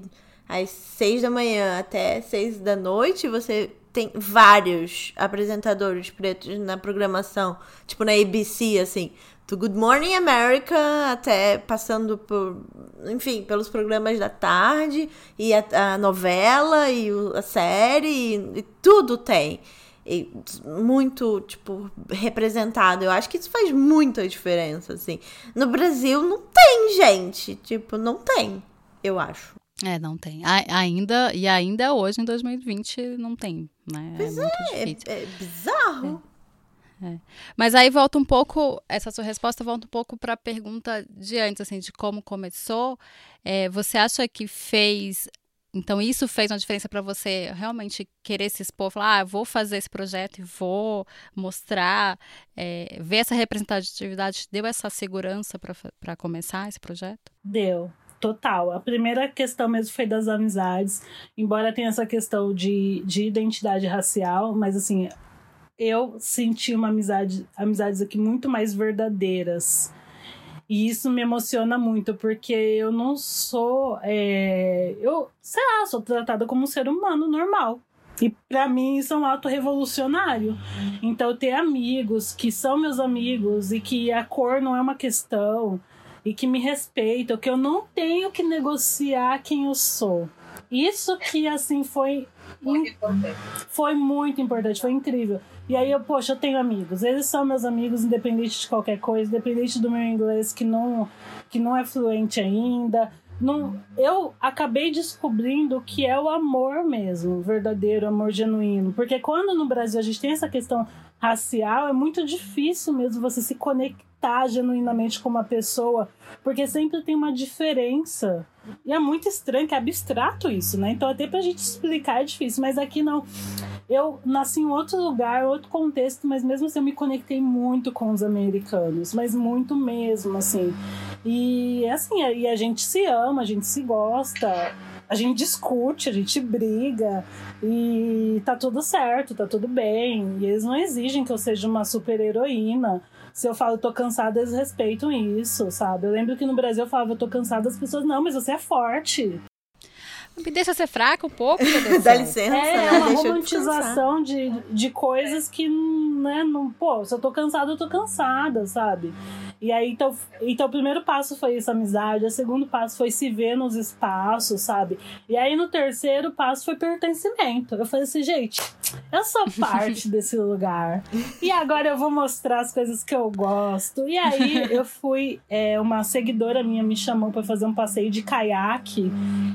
às seis da manhã até seis da noite, você tem vários apresentadores pretos na programação, tipo na ABC, assim do Good Morning America até passando por, enfim, pelos programas da tarde e a, a novela e o, a série e, e tudo tem. E muito, tipo, representado. Eu acho que isso faz muita diferença, assim. No Brasil não tem, gente. Tipo, não tem, eu acho. É, não tem. A, ainda, e ainda hoje, em 2020, não tem, né? É pois é, é, é, é bizarro. É. Mas aí volta um pouco, essa sua resposta volta um pouco para a pergunta de antes, assim, de como começou. É, você acha que fez. Então, isso fez uma diferença para você realmente querer se expor, falar, ah, vou fazer esse projeto e vou mostrar, é, ver essa representatividade, deu essa segurança para começar esse projeto? Deu, total. A primeira questão mesmo foi das amizades, embora tenha essa questão de, de identidade racial, mas assim, eu senti uma amizade, amizades aqui muito mais verdadeiras. E isso me emociona muito, porque eu não sou. É, eu, sei lá, sou tratada como um ser humano normal. E para mim isso é um ato revolucionário. Então, ter amigos que são meus amigos e que a cor não é uma questão e que me respeitam, que eu não tenho que negociar quem eu sou. Isso que, assim, foi. Foi muito importante, foi incrível. E aí eu, poxa, eu tenho amigos. Eles são meus amigos, independente de qualquer coisa, independente do meu inglês que não, que não é fluente ainda. Não, eu acabei descobrindo o que é o amor mesmo, o verdadeiro amor genuíno. Porque quando no Brasil a gente tem essa questão racial, é muito difícil mesmo você se conectar genuinamente com uma pessoa, porque sempre tem uma diferença. E é muito estranho, que é abstrato isso, né? Então até pra gente explicar é difícil, mas aqui não eu nasci em outro lugar, outro contexto, mas mesmo assim eu me conectei muito com os americanos, mas muito mesmo, assim. E assim, e a gente se ama, a gente se gosta, a gente discute, a gente briga e tá tudo certo, tá tudo bem. E eles não exigem que eu seja uma super heroína. Se eu falo tô cansada, eles respeitam isso, sabe? Eu lembro que no Brasil eu falava eu tô cansada, as pessoas, não, mas você é forte. Me deixa ser fraca um pouco, <laughs> Dá licença, é, né? É uma deixa romantização de, de coisas que, né, não, pô, se eu tô cansada, eu tô cansada, sabe? E aí, então, então, o primeiro passo foi essa amizade, o segundo passo foi se ver nos espaços, sabe? E aí, no terceiro passo foi pertencimento. Eu falei assim, gente, eu sou parte <laughs> desse lugar. E agora eu vou mostrar as coisas que eu gosto. E aí, eu fui, é, uma seguidora minha me chamou para fazer um passeio de caiaque.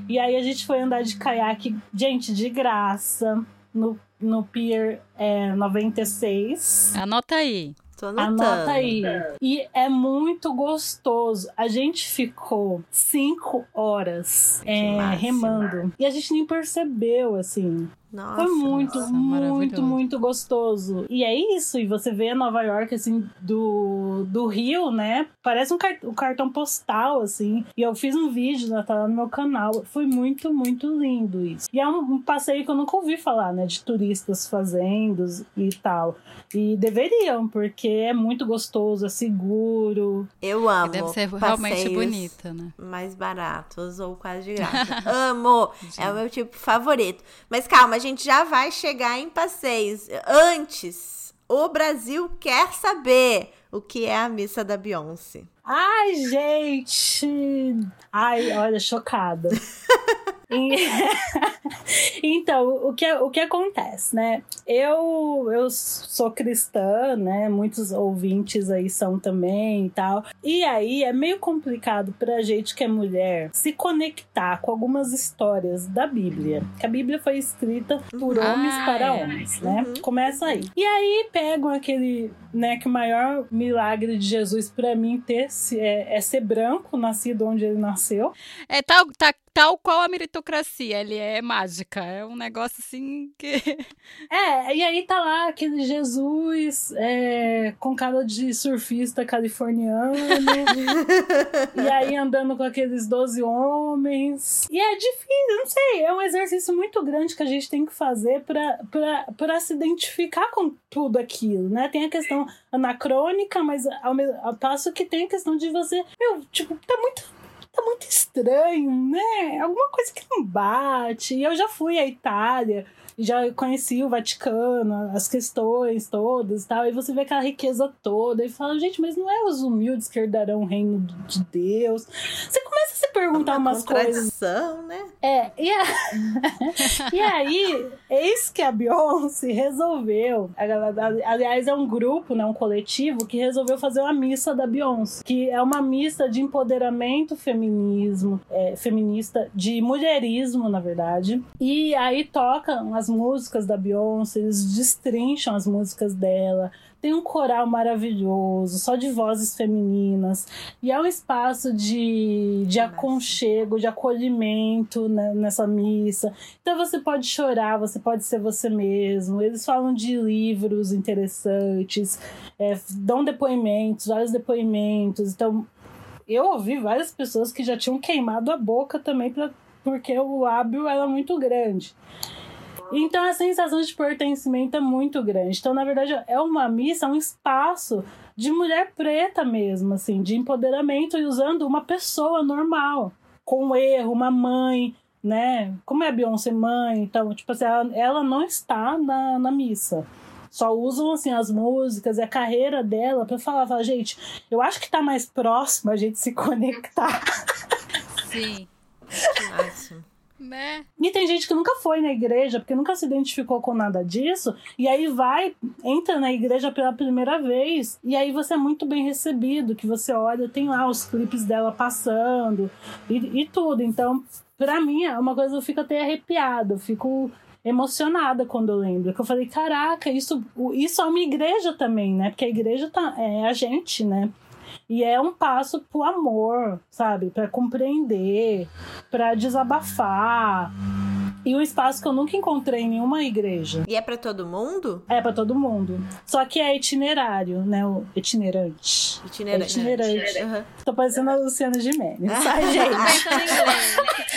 E aí, a gente foi andar de caiaque, gente, de graça, no, no Pier é, 96. Anota aí. Tô anotando. Anota aí. E é muito gostoso. A gente ficou cinco horas é, remando. E a gente nem percebeu, assim. Nossa, Foi muito, nossa, muito, muito gostoso. E é isso, e você vê Nova York, assim, do, do Rio, né? Parece um, cart um cartão postal, assim. E eu fiz um vídeo, né, tá lá no meu canal. Foi muito, muito lindo isso. E é um, um passeio que eu nunca ouvi falar, né? De turistas fazendo e tal. E deveriam, porque é muito gostoso, é seguro. Eu amo. E deve ser realmente bonita, né? Mais baratos ou quase de graça. <laughs> amo! É o meu tipo favorito. Mas calma, a gente já vai chegar em passeios. Antes, o Brasil quer saber o que é a missa da Beyoncé. Ai, gente! Ai, olha, chocada. <laughs> <laughs> então, o que, o que acontece, né? Eu, eu sou cristã, né? Muitos ouvintes aí são também e tal. E aí é meio complicado pra gente que é mulher se conectar com algumas histórias da Bíblia. Que a Bíblia foi escrita por ah, homens para é. homens, né? Uhum. Começa aí. E aí pegam aquele, né? Que o maior milagre de Jesus para mim ter é, é ser branco, nascido onde ele nasceu. É tal, tá, tal qual a meritocracia, ele é mágica. É um negócio assim que. <laughs> É, e aí tá lá aquele Jesus é, com cara de surfista californiano. <laughs> e aí andando com aqueles 12 homens. E é difícil, não sei, é um exercício muito grande que a gente tem que fazer para se identificar com tudo aquilo, né? Tem a questão anacrônica, mas ao, ao passo que tem a questão de você. Meu, tipo, tá muito tá muito estranho, né? Alguma coisa que não bate. Eu já fui à Itália já conheci o Vaticano, as questões todas e tal, e você vê aquela riqueza toda e fala, gente, mas não é os humildes que herdarão o reino de Deus. Você começa a se perguntar Uma umas coisas. né? É, e, a... <laughs> e aí, eis que a Beyoncé resolveu, aliás, é um grupo, né, um coletivo, que resolveu fazer uma missa da Beyoncé, que é uma missa de empoderamento feminismo, é, feminista, de mulherismo, na verdade. E aí tocam as as músicas da Beyoncé, eles destrincham as músicas dela. Tem um coral maravilhoso, só de vozes femininas. E é um espaço de, de aconchego, de acolhimento né, nessa missa. Então você pode chorar, você pode ser você mesmo. Eles falam de livros interessantes, é, dão depoimentos, vários depoimentos. Então, eu ouvi várias pessoas que já tinham queimado a boca também pra, porque o lábio era muito grande. Então a sensação de pertencimento é muito grande. Então, na verdade, é uma missa, é um espaço de mulher preta mesmo, assim, de empoderamento e usando uma pessoa normal, com um erro, uma mãe, né? Como é a Beyoncé mãe, então, tipo assim, ela, ela não está na, na missa. Só usam assim as músicas e a carreira dela para falar, falar, gente, eu acho que tá mais próximo a gente se conectar. Sim. Que <laughs> máximo. Né? E tem gente que nunca foi na igreja, porque nunca se identificou com nada disso, e aí vai, entra na igreja pela primeira vez, e aí você é muito bem recebido, que você olha, tem lá os clipes dela passando e, e tudo. Então, pra mim, é uma coisa eu fico até arrepiada, eu fico emocionada quando eu lembro. Que eu falei, caraca, isso, isso é uma igreja também, né? Porque a igreja tá, é a gente, né? E é um passo pro amor, sabe? Para compreender, para desabafar. E um espaço que eu nunca encontrei em nenhuma igreja. E é para todo mundo? É para todo mundo. Só que é itinerário, né? O itinerante. Itinerante. É itinerante. Uhum. Tô parecendo a Luciana Gimenez, <laughs> tá, gente?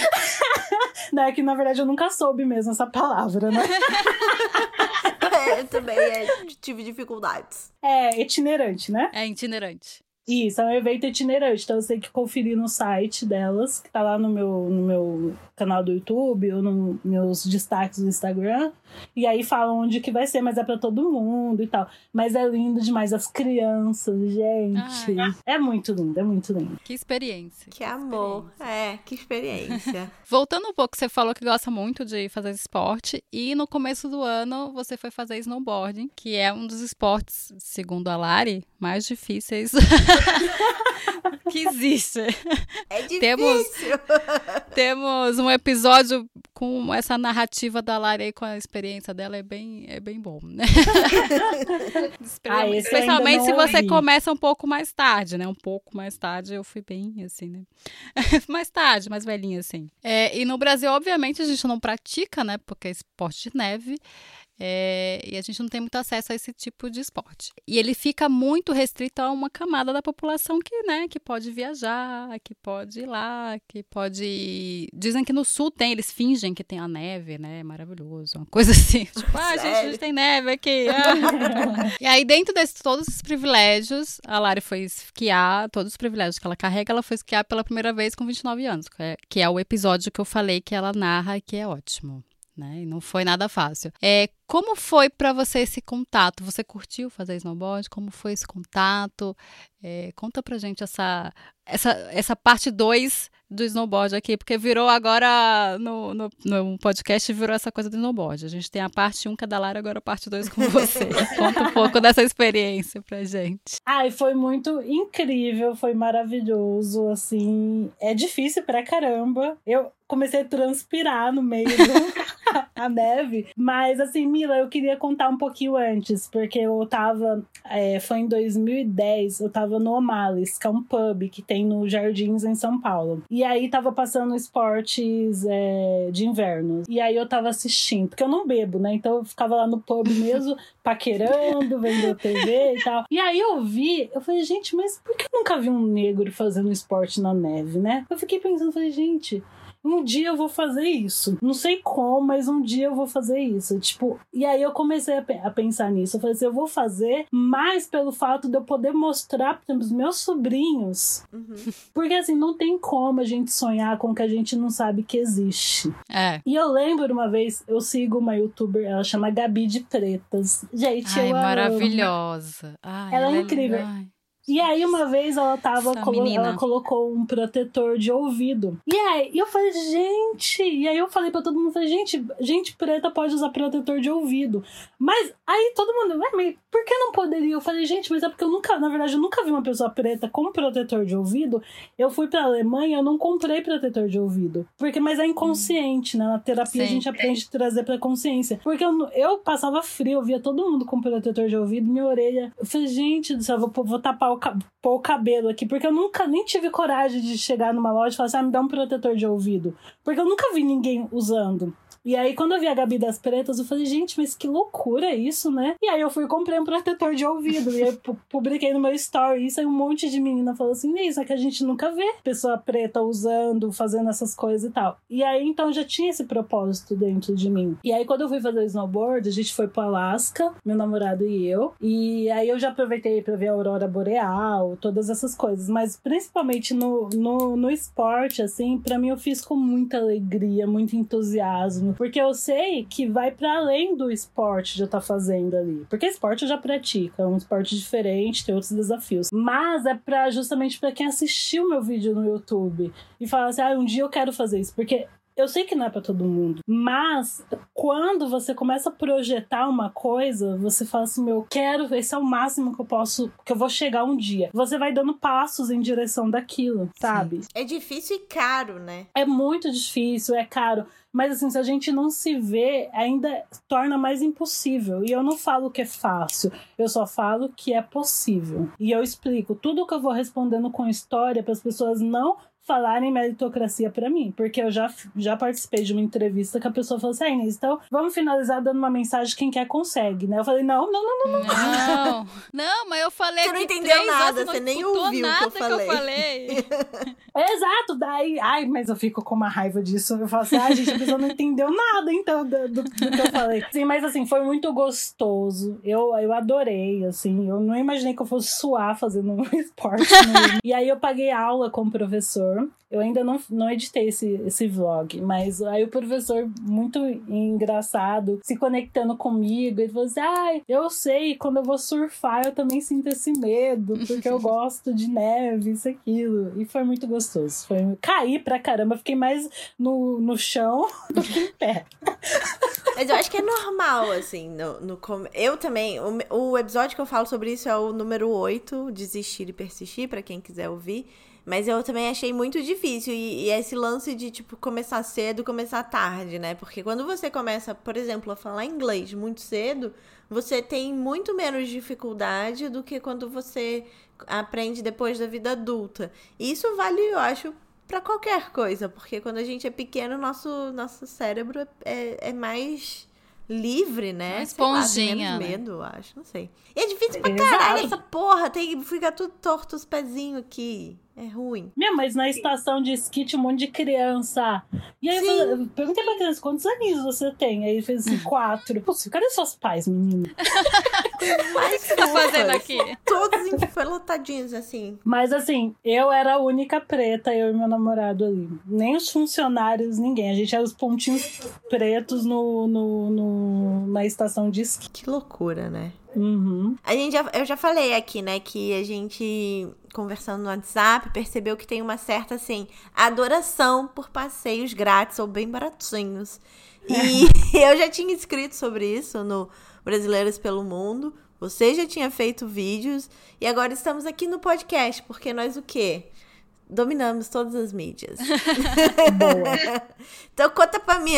<laughs> Não, é que na verdade eu nunca soube mesmo essa palavra, né? <laughs> é, eu também é, tive dificuldades. É, itinerante, né? É itinerante. Isso, é um evento itinerante. Então você tem que conferir no site delas, que tá lá no meu, no meu canal do YouTube ou nos meus destaques do Instagram. E aí falam onde que vai ser, mas é para todo mundo e tal. Mas é lindo demais as crianças, gente. Ai. É muito lindo, é muito lindo. Que experiência. Que, que amor. Experiência. É, que experiência. <laughs> Voltando um pouco, você falou que gosta muito de fazer esporte e no começo do ano você foi fazer snowboarding, que é um dos esportes, segundo a Lari, mais difíceis <laughs> <laughs> que existe. É difícil. Temos, temos um episódio com essa narrativa da Lara aí, com a experiência dela, é bem, é bem bom, né? <laughs> ah, Especialmente se você ouvi. começa um pouco mais tarde, né? Um pouco mais tarde, eu fui bem, assim, né? <laughs> mais tarde, mais velhinha, assim. É, e no Brasil, obviamente, a gente não pratica, né? Porque é esporte de neve. É, e a gente não tem muito acesso a esse tipo de esporte. E ele fica muito restrito a uma camada da população que, né, que pode viajar, que pode ir lá, que pode. Dizem que no sul tem, eles fingem que tem a neve, né? Maravilhoso. Uma coisa <laughs> assim. Tipo, ah, gente, a gente tem neve aqui. <laughs> Ah. e aí, dentro de todos esses privilégios, a Lari foi esquiar, todos os privilégios que ela carrega, ela foi esquiar pela primeira vez com 29 anos, que é, que é o episódio que eu falei que ela narra e que é ótimo né? E não foi nada fácil. É, como foi para você esse contato? Você curtiu fazer snowboard? Como foi esse contato? É, conta pra gente essa, essa, essa parte 2 do snowboard aqui, porque virou agora no, no, no, podcast, virou essa coisa do snowboard. A gente tem a parte 1 um cada Lara, agora a parte 2 com <laughs> você. Conta um pouco dessa experiência pra gente. Ai, foi muito incrível, foi maravilhoso, assim. É difícil pra caramba. Eu, comecei a transpirar no meio <laughs> da neve. Mas assim, Mila, eu queria contar um pouquinho antes, porque eu tava. É, foi em 2010, eu tava no O'Malley's, que é um pub que tem no Jardins em São Paulo. E aí tava passando esportes é, de inverno. E aí eu tava assistindo, porque eu não bebo, né? Então eu ficava lá no pub <laughs> mesmo, paquerando, vendo TV e tal. E aí eu vi, eu falei, gente, mas por que eu nunca vi um negro fazendo esporte na neve, né? Eu fiquei pensando, falei, gente um dia eu vou fazer isso. Não sei como, mas um dia eu vou fazer isso. Tipo, e aí eu comecei a, a pensar nisso. Eu falei assim, eu vou fazer mais pelo fato de eu poder mostrar para os meus sobrinhos. Uhum. Porque assim, não tem como a gente sonhar com o que a gente não sabe que existe. É. E eu lembro uma vez, eu sigo uma youtuber, ela chama Gabi de Pretas. Gente, Ai, eu maravilhosa. Ai, ela, ela é incrível. Ai. E aí, uma vez ela tava. Colo ela colocou um protetor de ouvido. E aí, eu falei, gente. E aí eu falei pra todo mundo, falei, gente, gente preta pode usar protetor de ouvido. Mas aí todo mundo, mas por que não poderia? Eu falei, gente, mas é porque eu nunca, na verdade, eu nunca vi uma pessoa preta com protetor de ouvido. Eu fui pra Alemanha, eu não comprei protetor de ouvido. Porque, mas é inconsciente, né? Na terapia Sim. a gente aprende a trazer pra consciência. Porque eu, eu passava frio, eu via todo mundo com protetor de ouvido, minha orelha. Eu falei, gente do céu, vou, vou tapar o pôr o cabelo aqui, porque eu nunca nem tive coragem de chegar numa loja e falar assim, ah, me dá um protetor de ouvido. Porque eu nunca vi ninguém usando. E aí, quando eu vi a Gabi das Pretas, eu falei, gente, mas que loucura isso, né? E aí eu fui e comprei um protetor de ouvido. e aí publiquei no meu story. Isso aí um monte de menina falou assim: isso é que a gente nunca vê pessoa preta usando, fazendo essas coisas e tal. E aí, então, já tinha esse propósito dentro de mim. E aí, quando eu fui fazer o snowboard, a gente foi pro Alasca, meu namorado e eu. E aí eu já aproveitei para ver a aurora boreal, todas essas coisas. Mas principalmente no, no, no esporte, assim, para mim eu fiz com muita alegria, muito entusiasmo porque eu sei que vai para além do esporte de eu tá fazendo ali. Porque esporte eu já pratico, é um esporte diferente, tem outros desafios. Mas é para justamente para quem assistiu meu vídeo no YouTube e fala assim: "Ah, um dia eu quero fazer isso", porque eu sei que não é para todo mundo, mas quando você começa a projetar uma coisa, você fala assim: meu, quero, esse é o máximo que eu posso, que eu vou chegar um dia. Você vai dando passos em direção daquilo, sabe? Sim. É difícil e caro, né? É muito difícil, é caro. Mas assim, se a gente não se vê, ainda torna mais impossível. E eu não falo que é fácil, eu só falo que é possível. E eu explico tudo que eu vou respondendo com história para as pessoas não falarem meritocracia para mim, porque eu já, já participei de uma entrevista que a pessoa falou assim, ah, Inês, então vamos finalizar dando uma mensagem quem quer consegue, né? Eu falei, não, não, não, não, não. Não, não mas eu falei Você não entendeu nada, você nem ouviu nada o que eu falei. Que eu falei. <laughs> Exato, daí, ai, mas eu fico com uma raiva disso. Eu falo assim, ai, gente, a pessoa não entendeu nada, então, do, do, do, que eu falei. Sim, mas assim, foi muito gostoso. Eu, eu adorei, assim, eu não imaginei que eu fosse suar fazendo um <laughs> esporte. e aí eu paguei aula com o professor eu ainda não, não editei esse, esse vlog, mas aí o professor, muito engraçado, se conectando comigo, ele falou assim: ai, ah, eu sei, quando eu vou surfar, eu também sinto esse medo, porque eu <laughs> gosto de neve, isso, aquilo. E foi muito gostoso. Foi... Caí pra caramba, fiquei mais no, no chão <laughs> do que em pé. Mas eu acho que é normal, assim, no, no eu também, o, o episódio que eu falo sobre isso é o número 8, Desistir e Persistir, para quem quiser ouvir. Mas eu também achei muito difícil. E, e, esse lance de, tipo, começar cedo, começar tarde, né? Porque quando você começa, por exemplo, a falar inglês muito cedo, você tem muito menos dificuldade do que quando você aprende depois da vida adulta. E isso vale, eu acho, para qualquer coisa. Porque quando a gente é pequeno, nosso, nosso cérebro é, é mais livre, né? Uma esponjinha. Lá, menos né? medo, acho, não sei. E é difícil pra caralho essa porra, tem, fica tudo torto os pezinhos aqui. É ruim. Meu, mas na estação de esqui tinha um monte de criança. E aí eu, perguntei pra criança, quantos aninhos você tem? Aí ele fez assim, quatro. Pô, cadê seus pais, <laughs> mais O que você tá fazendo aqui? Todos enfelotadinhos, assim. Mas assim, eu era a única preta, eu e meu namorado ali. Nem os funcionários, ninguém. A gente era os pontinhos pretos no, no, no- na estação de esqui. Que loucura, né? Uhum. A gente já, eu já falei aqui, né, que a gente, conversando no WhatsApp, percebeu que tem uma certa, assim, adoração por passeios grátis ou bem baratinhos. E <laughs> <laughs> eu já tinha escrito sobre isso no Brasileiros pelo Mundo. Você já tinha feito vídeos. E agora estamos aqui no podcast, porque nós o quê? Dominamos todas as mídias. <laughs> <laughs> Então conta pra mim,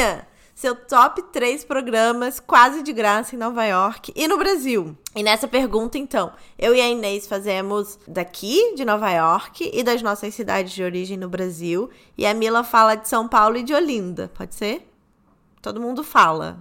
seu top 3 programas quase de graça em Nova York e no Brasil. E nessa pergunta, então, eu e a Inês fazemos daqui, de Nova York, e das nossas cidades de origem no Brasil. E a Mila fala de São Paulo e de Olinda, pode ser? Todo mundo fala.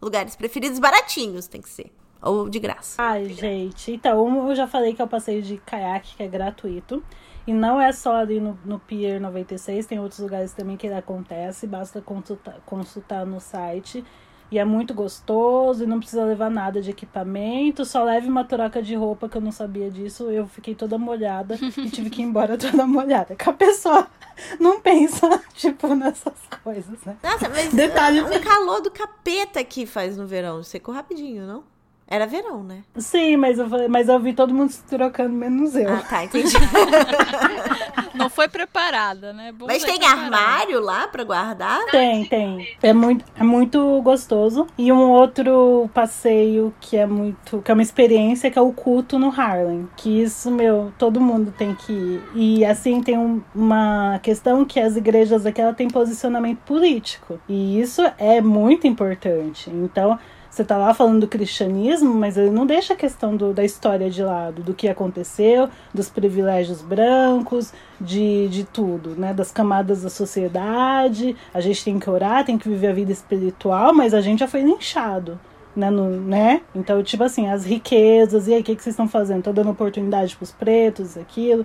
Lugares preferidos baratinhos, tem que ser. Ou de graça. Ai, gente. Então, eu já falei que é o passeio de caiaque, que é gratuito. E não é só ali no, no Pier 96, tem outros lugares também que ele acontece. Basta consultar, consultar no site. E é muito gostoso e não precisa levar nada de equipamento. Só leve uma troca de roupa, que eu não sabia disso. Eu fiquei toda molhada e tive que ir embora <laughs> toda molhada. Que a pessoa <laughs> não pensa, <laughs> tipo, nessas coisas, né? Nossa, mas Detalhe. o calor do capeta que faz no verão. Secou rapidinho, não? Era verão, né? Sim, mas eu, falei- mas eu vi todo mundo se trocando, menos eu. Ah, tá, entendi. <laughs> Não foi preparada, né? Bom Mas tem preparado. armário lá pra guardar? Tem, tem. É muito, é muito gostoso. E um outro passeio que é muito. que é uma experiência, que é o culto no Harlem. Que isso, meu, todo mundo tem que ir. E assim tem um- uma questão que as igrejas aqui ela tem posicionamento político. E isso é muito importante. Então. Você tá lá falando do cristianismo, mas ele não deixa a questão do- da história de lado, do que aconteceu, dos privilégios brancos, de, de tudo, né? Das camadas da sociedade. A gente tem que orar, tem que viver a vida espiritual, mas a gente já foi linchado. Né, no- né? Então, tipo assim, as riquezas, e aí, o que, que vocês estão fazendo? Estão dando oportunidade pros pretos, aquilo.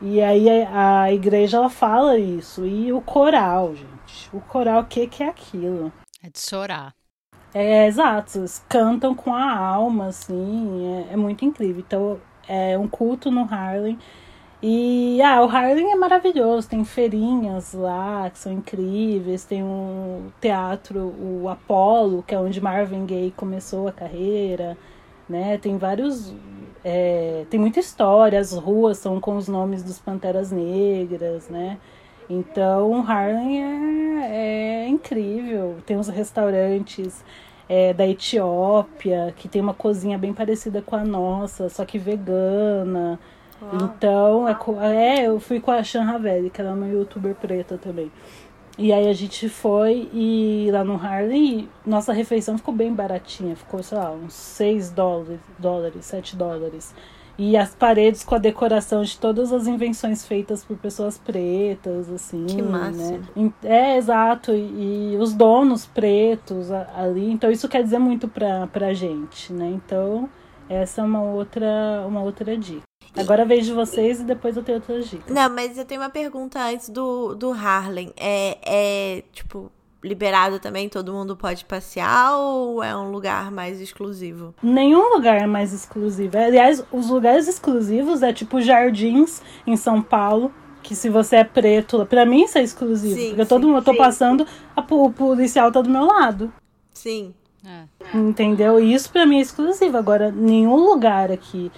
E aí a, a igreja ela fala isso. E o coral, gente. O coral, o que, que é aquilo? É de chorar. É, exato, cantam com a alma, assim, é, é muito incrível. Então, é um culto no Harlem. E, ah, o Harlem é maravilhoso, tem feirinhas lá que são incríveis, tem um teatro, o Apollo, que é onde Marvin Gaye começou a carreira, né? Tem vários. é, tem muita história, as ruas são com os nomes dos Panteras Negras, né? Então, Harlem é, é incrível. Tem uns restaurantes é, da Etiópia, que tem uma cozinha bem parecida com a nossa, só que vegana. Então, é, é, eu fui com a Shan Ravelli, que ela é uma youtuber preta também. E aí a gente foi e lá no Harlem, nossa refeição ficou bem baratinha, ficou, sei lá, uns 6 dólares, dólares 7 dólares. E as paredes com a decoração de todas as invenções feitas por pessoas pretas, assim. Que massa. Né? É, exato. E, e os donos pretos ali. Então isso quer dizer muito pra, pra gente, né? Então, essa é uma outra, uma outra dica. Agora vejo vocês e depois eu tenho outras dicas. Não, mas eu tenho uma pergunta antes do, do Harlem. É, é, tipo, liberado também? Todo mundo pode passear ou é um lugar mais exclusivo? Nenhum lugar é mais exclusivo. Aliás, os lugares exclusivos é tipo jardins em São Paulo. Que se você é preto, pra mim isso é exclusivo. Sim, porque todo sim. mundo, eu tô passando, a, o policial tá do meu lado. Sim. É. Entendeu? E isso pra mim é exclusivo. Agora, nenhum lugar aqui.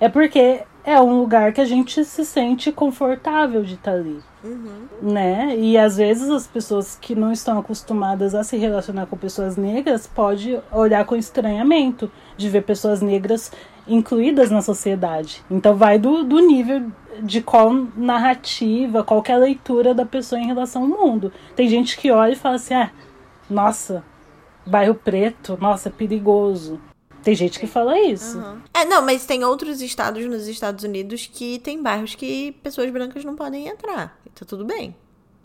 É porque é um lugar que a gente se sente confortável de estar ali. Uhum. Né? E às vezes as pessoas que não estão acostumadas a se relacionar com pessoas negras pode olhar com estranhamento de ver pessoas negras incluídas na sociedade. Então vai do, do nível de qual narrativa, qual que é a leitura da pessoa em relação ao mundo. Tem gente que olha e fala assim, ah, nossa, bairro preto, nossa, é perigoso. Tem gente que fala isso. Uhum. É, não, mas tem outros estados nos Estados Unidos que tem bairros que pessoas brancas não podem entrar. E tá tudo bem.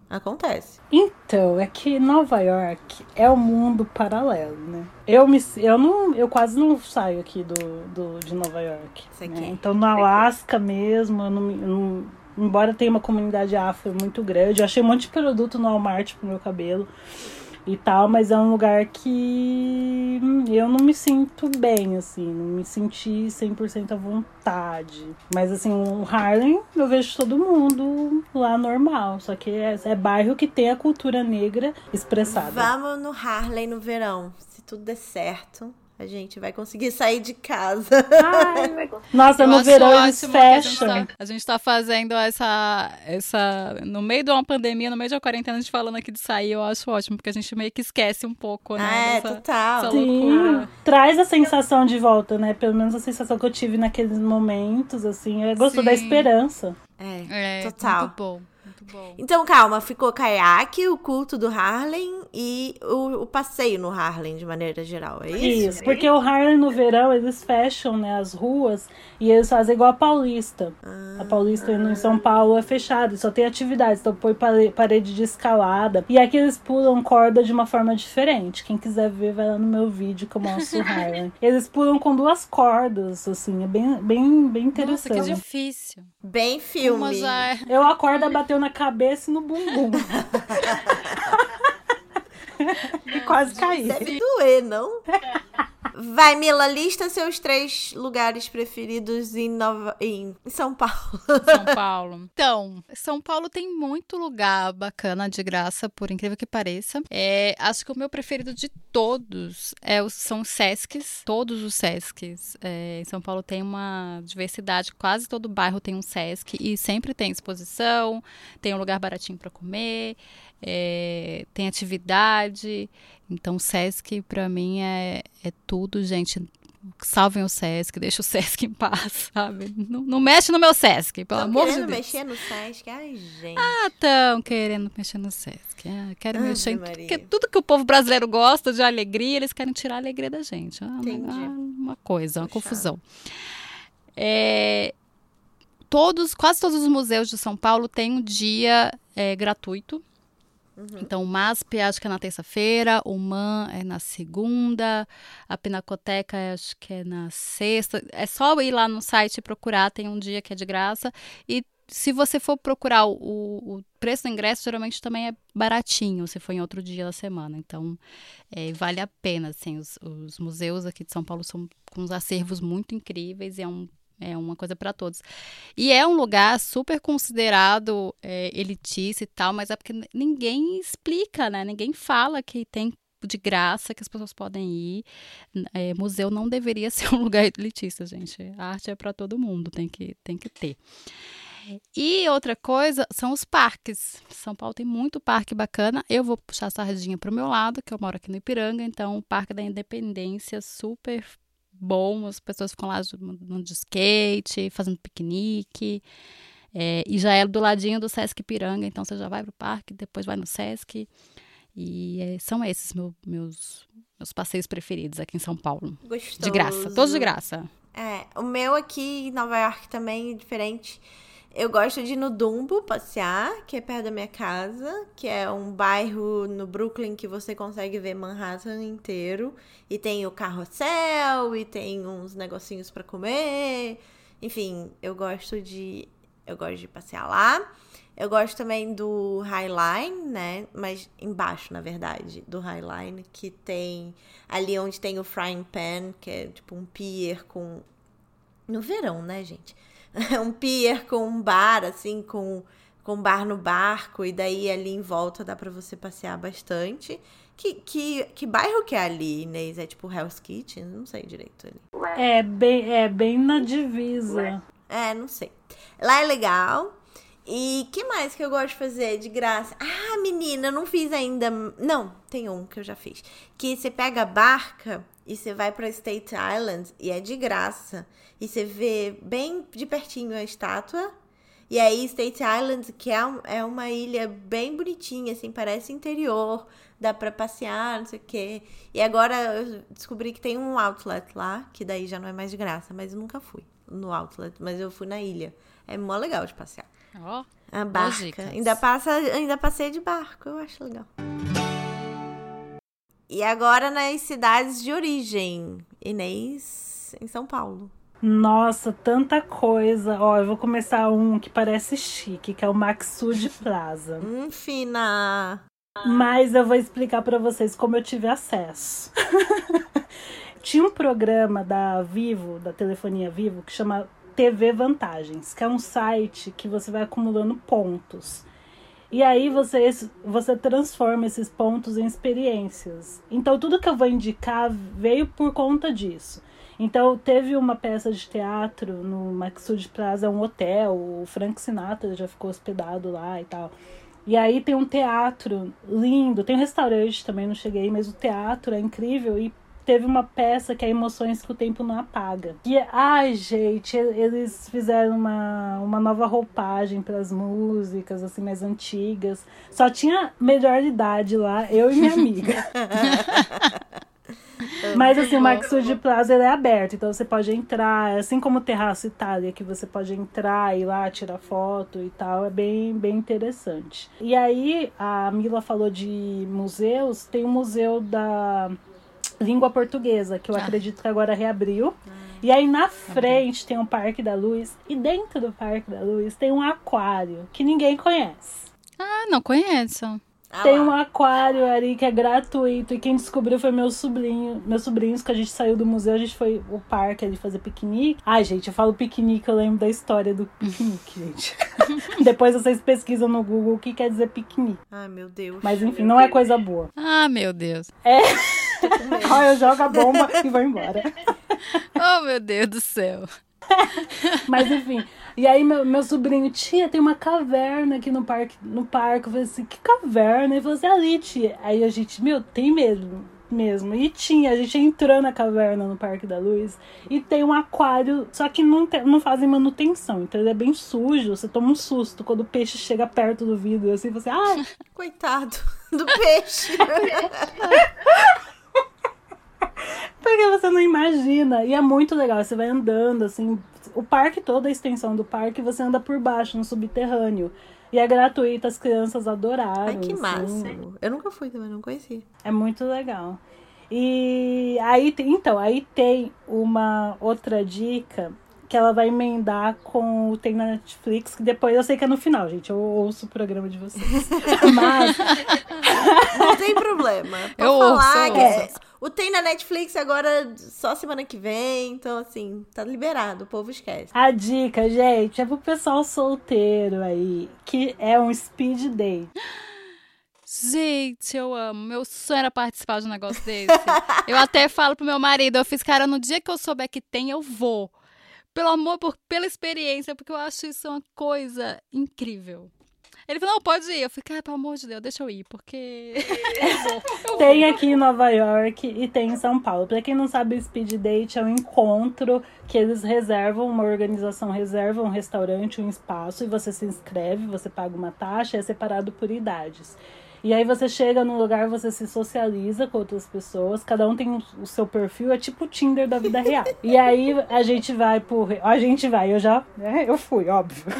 Acontece. Então, é que Nova York é um mundo paralelo, né? Eu, me, eu, não, eu quase não saio aqui do, do, de Nova York. Isso aqui. né? Então, no Alasca mesmo, eu não, eu não- embora tenha uma comunidade afro muito grande, eu achei um monte de produto no Walmart pro meu cabelo. E tal, mas é um lugar que eu não me sinto bem, assim, não me senti 100% à vontade. Mas, assim, o Harlem, eu vejo todo mundo lá normal, só que é, é bairro que tem a cultura negra expressada. Vamos no Harlem no verão, se tudo der certo a gente vai conseguir sair de casa. Ai, <laughs> Nossa, eu no verão eles fecham. A gente, tá, a gente tá fazendo essa, essa. No meio de uma pandemia, no meio de uma quarentena, a gente falando aqui de sair, eu acho ótimo, porque a gente meio que esquece um pouco, né? É, dessa, total. Sim, traz a sensação de volta, né? Pelo menos a sensação que eu tive naqueles momentos, assim. Eu gosto Sim. da esperança. É, é total. Muito bom. Bom. Então, calma, ficou caiaque, o culto do Harlem e o, o, passeio no Harlem, de maneira geral, é isso? Isso, porque o Harlem no verão, eles fecham, né, as ruas e eles fazem igual a Paulista. Ah, a Paulista ah. em São Paulo é fechada, só tem atividades, então põe parede de escalada. E aqui eles pulam corda de uma forma diferente. Quem quiser ver, vai lá no meu vídeo que eu mostro o <laughs> Harlem. Eles pulam com duas cordas, assim, é bem, bem, bem interessante. Nossa, que difícil. Bem filme. É... Eu a corda bateu na cabeça e no bumbum. <laughs> e quase caí. Deve doer, não? Vai, Mila, lista seus três lugares preferidos em, Nova... em São Paulo. São <laughs> Paulo. Então, São Paulo tem muito lugar bacana de graça, por incrível que pareça. É, acho que o meu preferido de todos é, são os Sescs. Todos os Sescs. É, em São Paulo tem uma diversidade, quase todo bairro tem um Sesc e sempre tem exposição, tem um lugar baratinho para comer é, tem atividade. Então, o SESC, para mim, é, é tudo, gente. Salvem o Sesc, deixa o Sesc em paz, <laughs> sabe? Não, não mexe no meu Sesc, pelo tão amor de Deus. querendo mexer no Sesc? Ai, gente. Ah, estão querendo mexer no Sesc. Ah, querem mexer em tudo, tudo que o povo brasileiro gosta de alegria, eles querem tirar a alegria da gente. Ah, uma, uma, coisa, uma Puxado. confusão. É, todos, quase todos os museus de São Paulo têm um dia é, gratuito Uhum. Então, o MASP acho que é na terça-feira, o MAN é na segunda, a Pinacoteca acho que é na sexta. É só ir lá no site e procurar, tem um dia que é de graça. E se você for procurar o, o preço do ingresso, geralmente também é baratinho, se for em outro dia da semana. Então, é, vale a pena, assim, os, os museus aqui de São Paulo são com uns acervos muito incríveis e é um é uma coisa para todos. E é um lugar super considerado é, elitista e tal, mas é porque ninguém explica, né? Ninguém fala que tem de graça que as pessoas podem ir. É, museu não deveria <laughs> ser um lugar elitista, gente. A arte é para todo mundo, tem que, tem que ter. E outra coisa são os parques. São Paulo tem muito parque bacana. Eu vou puxar a sardinha para o meu lado, que eu moro aqui no Ipiranga, então o Parque da Independência super bom, as pessoas ficam lá no de skate, fazendo piquenique. É, e já é do ladinho do Sesc Piranga, então você já vai pro parque, depois vai no Sesc. E é, são esses meu, meus, meus passeios preferidos aqui em São Paulo. Gostoso. De graça, todos de graça. É, o meu aqui em Nova York também é diferente. Eu gosto de ir no Dumbo passear, que é perto da minha casa, que é um bairro no Brooklyn que você consegue ver Manhattan inteiro. E tem o carrossel, e tem uns negocinhos para comer. Enfim, eu gosto de eu gosto de passear lá. Eu gosto também do Highline, né? Mas embaixo, na verdade, do Highline, que tem ali onde tem o Frying Pan, que é tipo um pier com no verão, né, gente? <laughs> um pier com um bar, assim, com, com bar no barco, e daí ali em volta dá para você passear bastante. Que, que, que bairro que é ali, Inês? É tipo Hell's Kitchen? Não sei direito ali. É bem, é bem na divisa. É, não sei. Lá é legal. E que mais que eu gosto de fazer de graça? Ah, menina, eu não fiz ainda. Não, tem um que eu já fiz. Que você pega a barca e você vai para State Island e é de graça. E você vê bem de pertinho a estátua. E aí, State Island, que é, é uma ilha bem bonitinha, assim, parece interior, dá pra passear, não sei o quê. E agora eu descobri que tem um outlet lá, que daí já não é mais de graça, mas eu nunca fui no outlet, mas eu fui na ilha. É mó legal de passear. Ó. Oh, a barca. Ainda passa, ainda passei de barco, eu acho legal. E agora nas cidades de origem. Inês, em São Paulo. Nossa, tanta coisa. Ó, eu vou começar um que parece chique, que é o Maxud Plaza. <laughs> Hum, fina. Mas eu vou explicar para vocês como eu tive acesso. <laughs> Tinha um programa da Vivo, da telefonia Vivo, que chama TV Vantagens, que é um site que você vai acumulando pontos. E aí você, você transforma esses pontos em experiências. Então tudo que eu vou indicar veio por conta disso. Então teve uma peça de teatro no Maxud Plaza, um hotel, o Frank Sinatra já ficou hospedado lá e tal. E aí tem um teatro lindo, tem um restaurante também, não cheguei, mas o teatro é incrível e teve uma peça que é Emoções que o Tempo Não Apaga. E, ai, gente, eles fizeram uma, uma nova roupagem para as músicas, assim, mais antigas. Só tinha melhor idade lá, eu e minha amiga. <laughs> Mas assim, o Maxud Plaza é aberto, então você pode entrar, assim como o Terraço Itália, que você pode entrar e ir lá tirar foto e tal, é bem, bem interessante. E aí, a Mila falou de museus, tem um museu da língua portuguesa, que eu ah. acredito que agora reabriu. Ah. E aí na frente tem um Parque da Luz e dentro do Parque da Luz tem um aquário que ninguém conhece. Ah, não conheço. Ah, tem um aquário ali que é gratuito. E quem descobriu foi meu sobrinho. Meus sobrinhos, que a gente saiu do museu, a gente foi o parque ali fazer piquenique. Ai, gente, eu falo piquenique, eu lembro da história do piquenique, <laughs> gente. <laughs> Depois vocês pesquisam no Google o que quer dizer piquenique. Ai, meu Deus. Mas enfim, não é coisa boa. Ah, meu Deus. É. <laughs> Ai, eu jogo a bomba e vou embora. <laughs> Oh, meu Deus do céu. <laughs> Mas enfim, e aí meu, meu sobrinho, tia, tem uma caverna aqui no parque, no parque. Eu falei assim, que caverna? Ele falou assim, ali, tia. Aí a gente, meu, tem mesmo, mesmo. E tinha, a gente entrou na caverna no Parque da Luz e tem um aquário, só que não, tem, não fazem manutenção, então ele é bem sujo, você toma um susto quando o peixe chega perto do vidro, assim, você, ah, coitado do peixe. <laughs> Porque você não imagina. E é muito legal. Você vai andando, assim. O parque, toda a extensão do parque, você anda por baixo, no subterrâneo. E é gratuito, as crianças adoraram. Ai, que assim. massa. Eu nunca fui também, não conheci. É muito legal. E aí, então, aí tem uma outra dica que ela vai emendar com o Tem na Netflix, que depois eu sei que é no final, gente. Eu ouço o programa de vocês. <laughs> Mas. Não tem problema. Pode eu falar ouço, é, o Tem na Netflix agora só semana que vem. Então, assim, tá liberado. O povo esquece. A dica, gente, é pro pessoal solteiro aí, que é um speed date. Gente, eu amo. Meu sonho era participar de um negócio desse. <laughs> eu até falo pro meu marido, eu fiz, cara, no dia que eu souber que tem, eu vou pelo amor, por, pela experiência, porque eu acho isso uma coisa incrível. Ele falou, não, pode ir. Eu fiquei, ah, pelo amor de Deus, deixa eu ir, porque. <laughs> tem aqui em Nova York e tem em São Paulo. Pra quem não sabe, o Speed Date é um encontro que eles reservam, uma organização reserva um restaurante, um espaço, e você se inscreve, você paga uma taxa, é separado por idades. E aí você chega num lugar, você se socializa com outras pessoas, cada um tem o seu perfil, é tipo o Tinder da vida real. <laughs> e aí a gente vai por. A gente vai, eu já. Né, eu fui, óbvio. <laughs>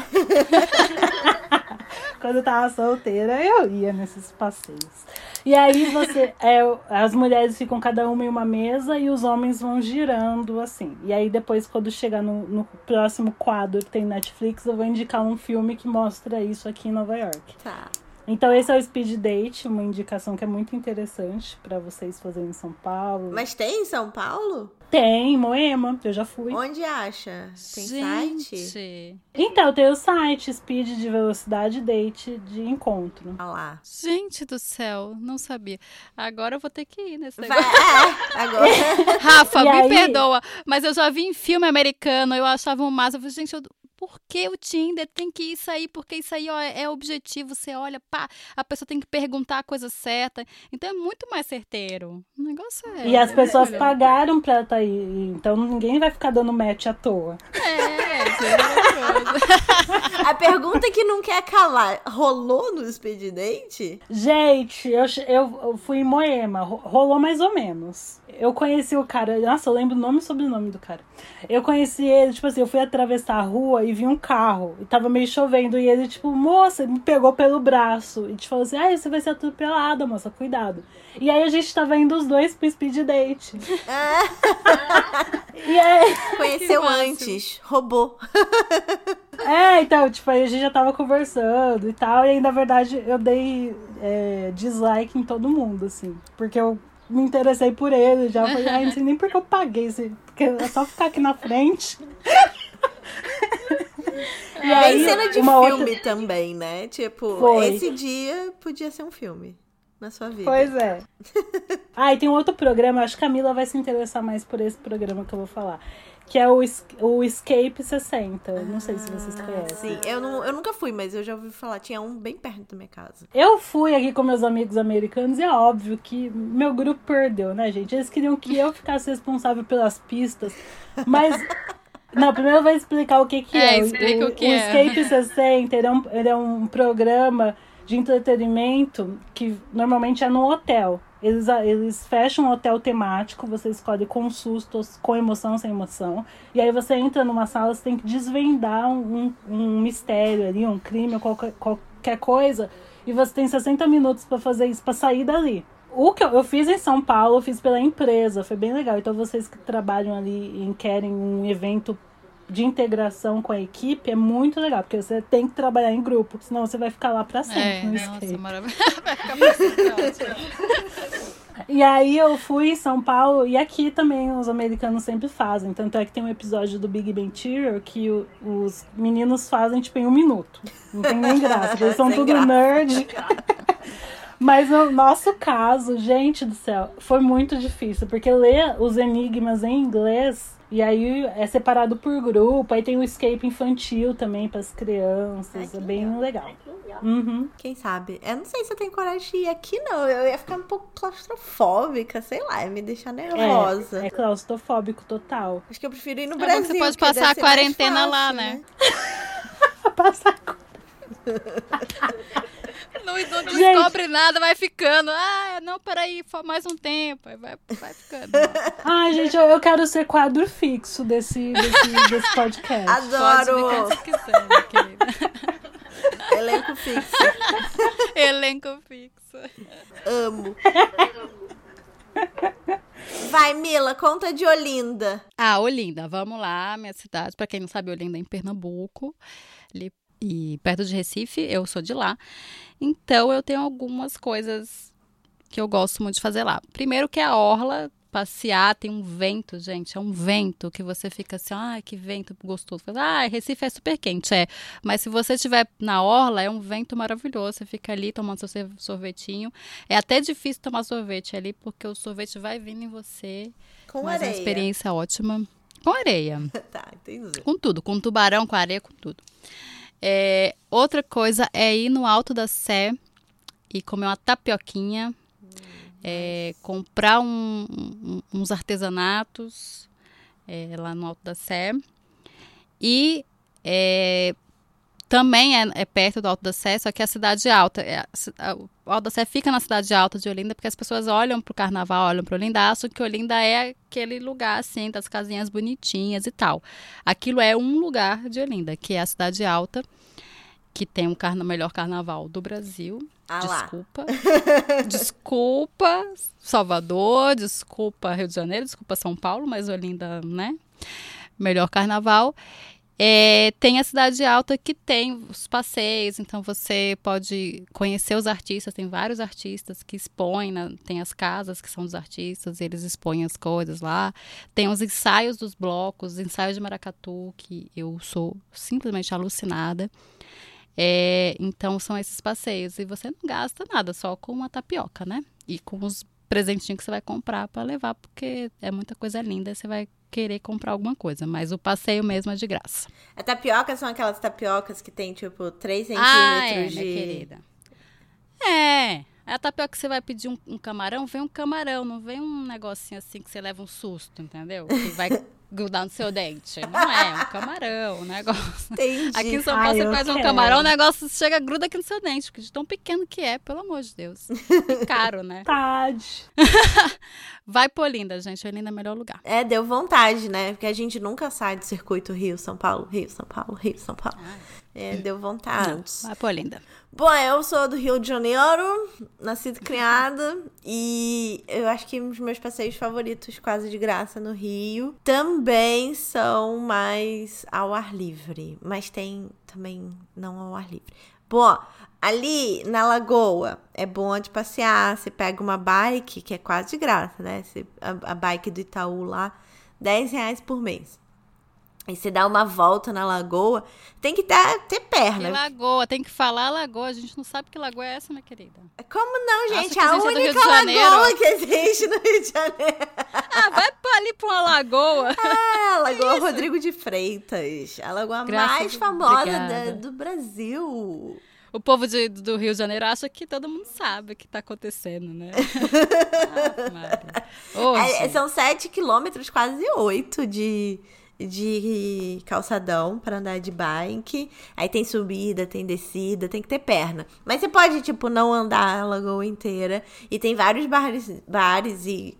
Quando eu tava solteira, eu ia nesses passeios. E aí você. É, as mulheres ficam cada uma em uma mesa e os homens vão girando assim. E aí depois, quando chegar no, no próximo quadro que tem Netflix, eu vou indicar um filme que mostra isso aqui em Nova York. Tá. Então esse é o Speed Date, uma indicação que é muito interessante para vocês fazerem em São Paulo. Mas tem em São Paulo? Tem, Moema, eu já fui. Onde acha? Tem Gente. site? Então, tem o site Speed de Velocidade Date de encontro. Olha lá. Gente do céu, não sabia. Agora eu vou ter que ir nesse Vai, <laughs> é, agora. <laughs> Rafa, e me aí... perdoa, mas eu já vi em filme americano, eu achava um massa. Eu falei, gente, eu porque o Tinder tem que ir sair, porque isso aí ó, é objetivo. Você olha, pá, a pessoa tem que perguntar a coisa certa. Então é muito mais certeiro. O negócio é. E as é pessoas pagaram pra estar tá aí. Então ninguém vai ficar dando match à toa. É, isso é <laughs> A pergunta que não quer calar: rolou no Speed Date? Gente, eu, eu fui em Moema. Rolou mais ou menos. Eu conheci o cara. Nossa, eu lembro o nome e sobrenome do cara. Eu conheci ele, tipo assim, eu fui atravessar a rua e vi um carro. E tava meio chovendo. E ele, tipo, moça, me pegou pelo braço. E te falou assim: ah, você vai ser atropelada, moça, cuidado. E aí a gente tava indo os dois pro speed date. <laughs> e aí... <laughs> Conheceu antes, roubou. <laughs> É, então, tipo, aí a gente já tava conversando e tal, e aí, na verdade, eu dei é, dislike em todo mundo, assim, porque eu me interessei por ele já. Falei, ai, não sei nem porque eu paguei, assim, porque é só ficar aqui na frente. <laughs> e Bem aí, cena de filme outra... também, né? Tipo, Foi. esse dia podia ser um filme na sua vida. Pois é. <laughs> ah, e tem um outro programa, acho que a Camila vai se interessar mais por esse programa que eu vou falar que é o, o Escape 60. Não sei se vocês ah, conhecem. Sim, eu, não, eu nunca fui, mas eu já ouvi falar. Tinha um bem perto da minha casa. Eu fui aqui com meus amigos americanos e é óbvio que meu grupo perdeu, né, gente? Eles queriam que eu ficasse responsável pelas pistas, mas. <laughs> Não, primeiro eu vou explicar o que, que é. é. Explica o, o que o é. Escape <laughs> 60 ele é, um, ele é um programa de entretenimento que normalmente é no hotel. Eles, eles fecham um hotel temático, você escolhe com sustos, com emoção, sem emoção. E aí você entra numa sala, você tem que desvendar um, um, mistério ali, um crime, qualquer, qualquer coisa. E você tem 60 minutos para fazer isso, para sair dali. O que eu, eu, fiz em São Paulo, eu fiz pela empresa, foi bem legal. Então vocês que trabalham ali e querem um evento de integração com a equipe é muito legal, porque você tem que trabalhar em grupo, senão você vai ficar lá para sempre é, no nossa, maravilha. <laughs> vai ficar pra sempre, E aí eu fui em São Paulo e aqui também os americanos sempre fazem. Tanto é que tem um episódio do Big Bang Theory que o, os meninos fazem tipo em um minuto. Não tem nem graça, eles são <laughs> Sem tudo graça. nerd. <laughs> Mas no nosso caso, gente do céu, foi muito difícil, porque ler os enigmas em inglês e aí é separado por grupo, aí tem o escape infantil também para as crianças, Ai, é bem legal. legal. Uhum. Quem sabe? Eu não sei se eu tenho coragem de ir aqui, não. Eu ia ficar um pouco claustrofóbica, sei lá, ia me deixar nervosa. É, é claustrofóbico total. Acho que eu prefiro ir no é Brasil. Você pode <laughs> passar a quarentena fácil, lá, né? né? passar Não, não <laughs> descobre nada, vai ficando. Ah, não, peraí, mais um tempo. Vai, vai ficando. Ai, gente, eu, eu quero ser quadro fixo desse, desse, desse podcast. Adoro! Pode quiser, querida. <laughs> Elenco fixo. Elenco fixo. Amo. Vai, Mila, conta de Olinda. Ah, Olinda, vamos lá, minha cidade. Para quem não sabe, Olinda é em Pernambuco, ali e perto de Recife, eu sou de lá. Então eu tenho algumas coisas que eu gosto muito de fazer lá. Primeiro que é a orla, passear, tem um vento, gente, é um vento que você fica assim, ai, ah, que vento gostoso. Ah, Recife é super quente, é. Mas se você estiver na orla, é um vento maravilhoso. Você fica ali tomando seu sorvetinho. É até difícil tomar sorvete ali, porque o sorvete vai vindo em você. Com mas areia. É uma experiência ótima. Com areia. <laughs> tá, entendi. Com tudo, com tubarão, com areia, com tudo. É, outra coisa é ir no Alto da Sé e comer uma tapioquinha, hum, é, comprar um, um, uns artesanatos é, lá no Alto da Sé. E é, também é, é, perto do Alto da Sé, só que é a cidade alta. É, a, o Alto da Sé fica na cidade alta de Olinda, porque as pessoas olham para o carnaval, olham para Olinda, acham que Olinda é aquele lugar assim, das casinhas bonitinhas e tal. Aquilo é um lugar de Olinda, que é a cidade alta, que tem o carna melhor carnaval do Brasil. Ah desculpa. <laughs> desculpa, Salvador, desculpa, Rio de Janeiro, desculpa, São Paulo, mas Olinda, né? Melhor carnaval. É, tem a Cidade Alta que tem os passeios, então você pode conhecer os artistas, tem vários artistas que expõem, né? tem as casas que são dos artistas, eles expõem as coisas lá. Tem os ensaios dos blocos, os ensaios de maracatu, que eu sou simplesmente alucinada. É, então são esses passeios. E você não gasta nada, só com uma tapioca, né? E com os presentinhos que você vai comprar para levar, porque é muita coisa linda, você vai querer comprar alguma coisa, mas o passeio mesmo é de graça. A tapioca são aquelas tapiocas que tem, tipo, 3 centímetros ah, é, de... minha querida. É, a tapioca que você vai pedir um, um, camarão, vem um camarão, não vem um negocinho assim que você leva um susto, entendeu? Que vai grudar no seu dente. Não é, é um camarão, um negócio. Entendi. Aqui em São Paulo Ai, você faz quero. um camarão, o negócio chega, gruda aqui no seu dente, porque de tão pequeno que é, pelo amor de Deus. E caro, né? <laughs> Vontade. <laughs> Vai por Olinda, gente. Olinda é o melhor lugar. É, deu vontade, né? Porque a gente nunca sai do circuito Rio, São Paulo, Rio, São Paulo, Rio, São Paulo. É, deu vontade. Vai, pô, linda. Bom, eu sou do Rio de Janeiro, nascida e criada, e eu acho que os meus passeios favoritos, quase de graça, no Rio, também são mais ao ar livre, mas tem também não ao ar livre. Bom, ali na Lagoa é bom de passear, você pega uma bike, que é quase de graça, né? Você, a, a bike do Itaú lá, 10 reais por mês. E você dá uma volta na lagoa, tem que dar, ter perna. Que lagoa, tem que falar lagoa. A gente não sabe que lagoa é essa, minha querida. Como não, gente? A é única lagoa que existe no Rio de Janeiro. <laughs> Ah, vai pra ali pra uma lagoa. Ah, <laughs> a Lagoa Rodrigo de Freitas. A lagoa Graças mais famosa da- do Brasil. O povo de- do Rio de Janeiro acha que todo mundo sabe o que tá acontecendo, né? <laughs> ah, É, são sete quilômetros, quase oito de, de calçadão para andar de bike. Aí tem subida, tem descida, tem que ter perna. Mas você pode, tipo, não andar a lagoa inteira. E tem vários bares, bares e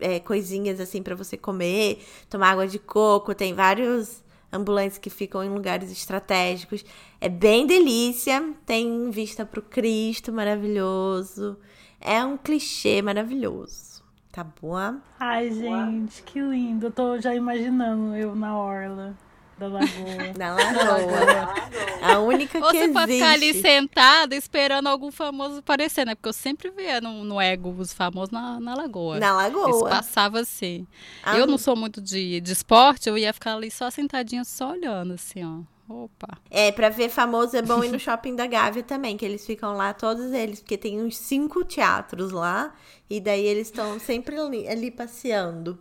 é, coisinhas assim para você comer, tomar água de coco. Tem vários ambulantes que ficam em lugares estratégicos. É bem delícia. Tem vista pro Cristo maravilhoso. É um clichê maravilhoso. Tá bom? Ai, gente, que lindo. Eu tô já imaginando eu na orla da lagoa. <laughs> Na lagoa. A única Ou que você pode ficar ali sentada esperando algum famoso aparecer, né? Porque eu sempre via no, no ego os famosos na, na lagoa. Na Isso lagoa. passava assim. Ah, eu não sou muito de, de esporte, eu ia ficar ali só sentadinha, só olhando, assim, ó. Opa. É, pra ver famoso é bom ir no <laughs> shopping da Gávea também, que eles ficam lá, todos eles, porque tem uns cinco teatros lá, e daí eles estão sempre ali, ali passeando.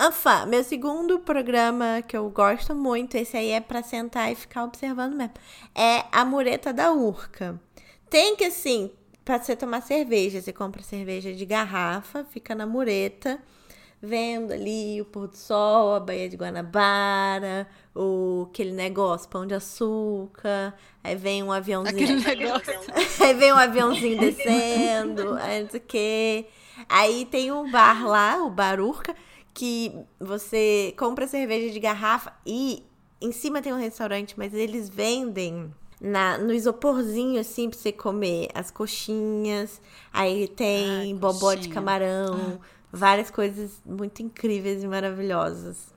Enfin, meu segundo programa que eu gosto muito, esse aí é pra sentar e ficar observando mesmo, é a Mureta da Urca. Tem que, assim, pra você tomar cerveja, você compra cerveja de garrafa, fica na mureta, vendo ali o pôr do sol, a Baía de Guanabara, o, aquele negócio, pão de açúcar, aí vem um aviãozinho. Aquele negócio. <laughs> Aí vem um aviãozinho descendo, aí não sei o quê. Aí tem um bar lá, o Barurca, que você compra cerveja de garrafa e em cima tem um restaurante, mas eles vendem na, no isoporzinho, assim, pra você comer as coxinhas. Aí tem Ai, bobó de coxinha. camarão, várias coisas muito incríveis e maravilhosas.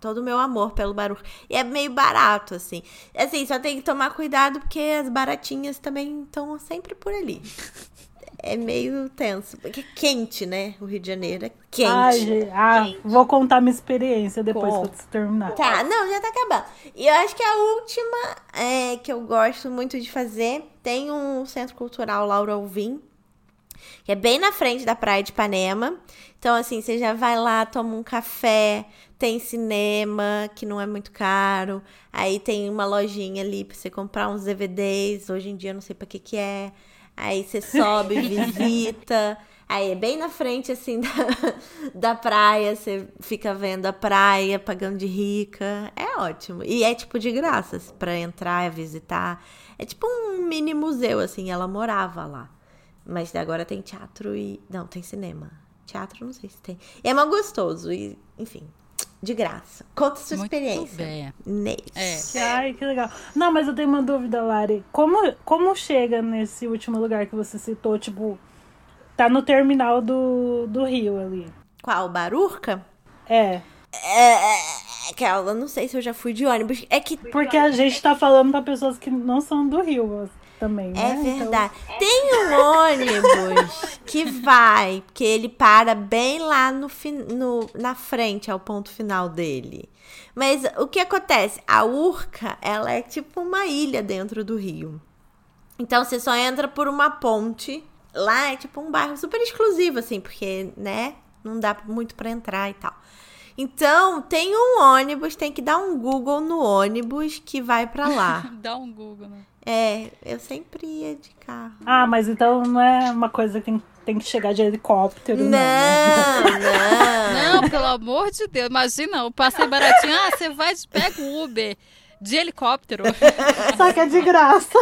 Todo o meu amor pelo barulho. E é meio barato, assim. Assim, só tem que tomar cuidado porque as baratinhas também estão sempre por ali. É meio tenso. Porque é quente, né? O Rio de Janeiro é quente. Ai, gente, ah, vou contar minha experiência depois que eu terminar. Tá, não, já tá acabando. E eu acho que a última é, que eu gosto muito de fazer tem um centro cultural Laura Alvim, que é bem na frente da praia de Ipanema. Então, assim, você já vai lá, toma um café, tem cinema, que não é muito caro. Aí tem uma lojinha ali pra você comprar uns DVDs. Hoje em dia eu não sei pra que que é. Aí você sobe, <laughs> visita. Aí é bem na frente, assim, <laughs> da, da praia. Você fica vendo a praia, pagando de rica. É ótimo. E é, tipo, de graça pra entrar, visitar. É tipo um mini museu, assim. Ela morava lá. Mas agora tem teatro e... Não, tem cinema. Teatro, não sei se tem. E é mal gostoso. E, enfim, de graça. Conta sua Muito experiência. bem. Neis. É. Ai, que legal. Não, mas eu tenho uma dúvida, Lari. Como, como chega nesse último lugar que você citou? Tipo, tá no terminal do, do Rio ali. Qual? Barurca? É. É, é, Aquela, não sei se eu já fui de ônibus. É que Porque a gente tá falando pra pessoas que não são do Rio mas também, né? É Então- verdade. Tem um ônibus que vai, que ele para bem lá no, fin- no, na frente, ao ponto final dele. Mas o que acontece? A Urca, ela é tipo uma ilha dentro do Rio. Então você só entra por uma ponte. Lá é tipo um bairro super exclusivo, assim, porque, né, não dá muito pra entrar e tal. Então, tem um ônibus, tem que dar um Google no ônibus que vai pra lá. <laughs> Dá um Google, né? É, eu sempre ia de carro. Ah, mas então não é uma coisa que tem, tem que chegar de helicóptero, não. né? Não, não. Não, pelo amor de Deus. Imagina, eu passei baratinho. Ah, você vai, pega o Uber de helicóptero. Só que é de graça.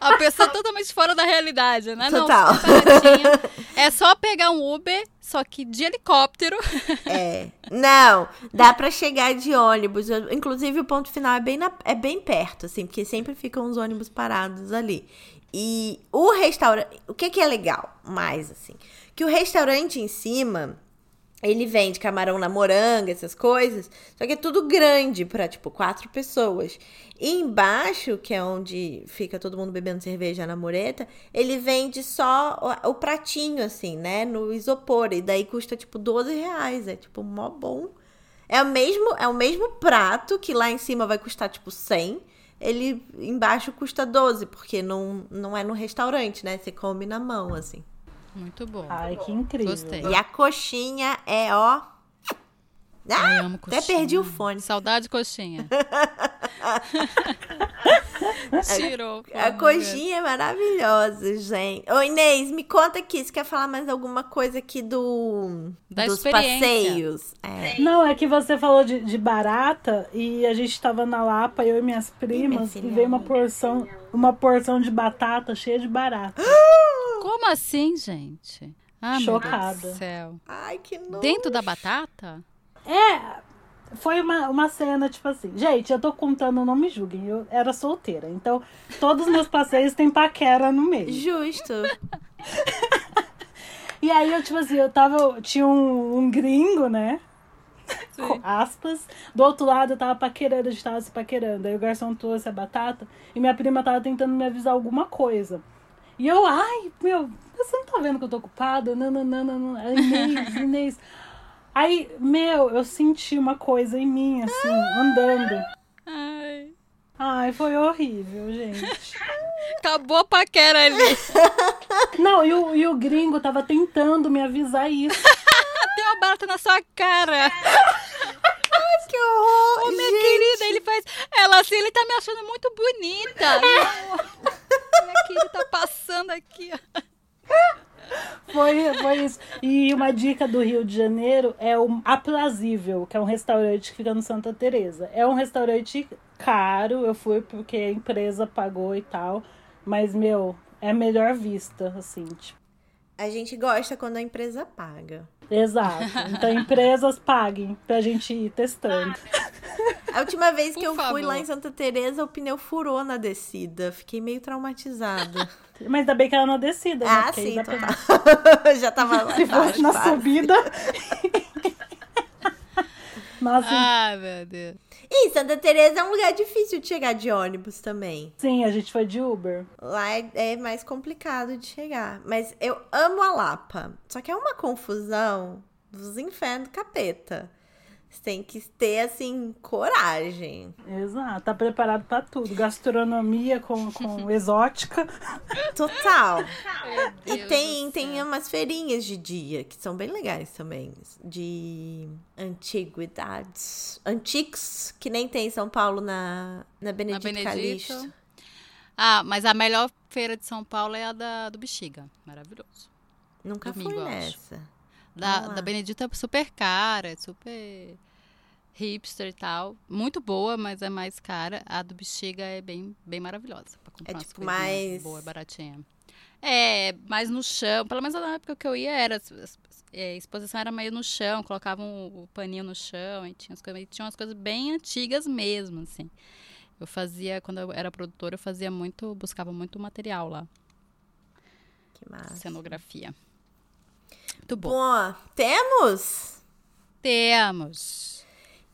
A pessoa totalmente fora da realidade, né? Total. Não. É só pegar um Uber, só que de helicóptero. <laughs> É. Não, dá pra chegar de ônibus. Eu- Inclusive, o ponto final é bem, na- é bem perto, assim, porque sempre ficam os ônibus parados ali. E o restaurante. O que, que é legal mais, assim? Que o restaurante em cima. Ele vende camarão na moranga, essas coisas. Só que é tudo grande pra, tipo, quatro pessoas. E embaixo, que é onde fica todo mundo bebendo cerveja na mureta, ele vende só o, o pratinho, assim, né? No isopor. E daí custa, tipo, 12 reais. É, tipo, mó bom. É o mesmo, é o mesmo prato, que lá em cima vai custar, tipo, 100. Ele embaixo custa 12, porque não, não é no restaurante, né? Você come na mão, assim. Muito bom. Ai, que incrível. Gostei. E a coxinha é, ó... Ai, Ah, amo até coxinha. perdi o fone. Saudade coxinha. <laughs> Tirou. A fone, coxinha é maravilhosa, gente. Ô, Inês, me conta aqui. Você quer falar mais alguma coisa aqui do... Da dos experiência. passeios? É. Não, é que você falou de, de barata e a gente tava na Lapa, eu e minhas primas, filha. e veio uma porção, uma porção de batata cheia de barata. <gasps> Como assim, gente? Ah, meu Deus Chocada. do céu. Ai, que nojo. Dentro da batata? É, foi uma, uma cena, tipo assim, gente, eu tô contando, não me julguem, eu era solteira, então todos os meus passeios tem paquera no meio. Justo. <laughs> E aí eu, tipo assim, eu tava, tinha um, um gringo, né? Com aspas. Do outro lado eu tava paquerando, a gente tava se paquerando. Aí o garçom trouxe a batata e minha prima tava tentando me avisar alguma coisa. E eu, ai, meu, você não tá vendo que eu tô ocupada? Não, não, não, não, não. Inês, Inês. Aí, meu, eu senti uma coisa em mim, assim, andando. Ai. Ai, foi horrível, gente. <laughs> Acabou a paquera ali. <laughs> Não, e o, e o gringo tava tentando me avisar isso. <laughs> Tem uma barata na sua cara. que horror. Ô, minha gente. querida, ele faz. Ela assim, ele tá me achando muito bonita. Não. minha querida tá passando aqui. ó. Foi, foi isso. E uma dica do Rio de Janeiro é o Aprazível, que é um restaurante que fica no Santa Teresa. É um restaurante caro, eu fui porque a empresa pagou e tal, mas meu, é a melhor vista, assim, tipo. A gente gosta quando a empresa paga. Exato. Então empresas paguem pra gente ir testando. A última vez que Por eu fui favor. lá em Santa Teresa, o pneu furou na descida. Fiquei meio traumatizada. <laughs> Mas ainda bem que era na descida, né? ah, sim, pra-. <laughs> Já tava lá Se fosse na quase. subida. <laughs> Nossa, Ai, meu Deus. E Santa Teresa é um lugar difícil de chegar de ônibus também. sim, a gente foi de Uber. Lá é, é mais complicado de chegar. Mas eu amo a Lapa. Só que é uma confusão dos infernos do capeta. Tem que ter, assim, coragem. Exato, tá preparado pra tudo. Gastronomia com, com <laughs> exótica. Total. E tem, tem umas feirinhas de dia que são bem legais também. De antiguidades. Antiques, que nem tem em São Paulo na, na Na Benedito, Benedito. Calixto. Ah, mas a melhor feira de São Paulo é a da, do Bexiga. Maravilhoso. Nunca Domingo, fui nessa. Da, da Benedito é super cara, é super hipster e tal. Muito boa, mas é mais cara. A do Bexiga é bem, bem maravilhosa. Pra comprar É, tipo, mais- Boa, baratinha. É, mais no chão. Pelo menos na época que eu ia, era. é, a exposição era meio no chão, colocavam o paninho no chão e tinha, as coisas, tinha umas coisas bem antigas mesmo, assim. Eu fazia, quando eu era produtora, eu fazia muito, buscava muito material lá, Que massa. cenografia. Muito bom. Bom, temos? Temos.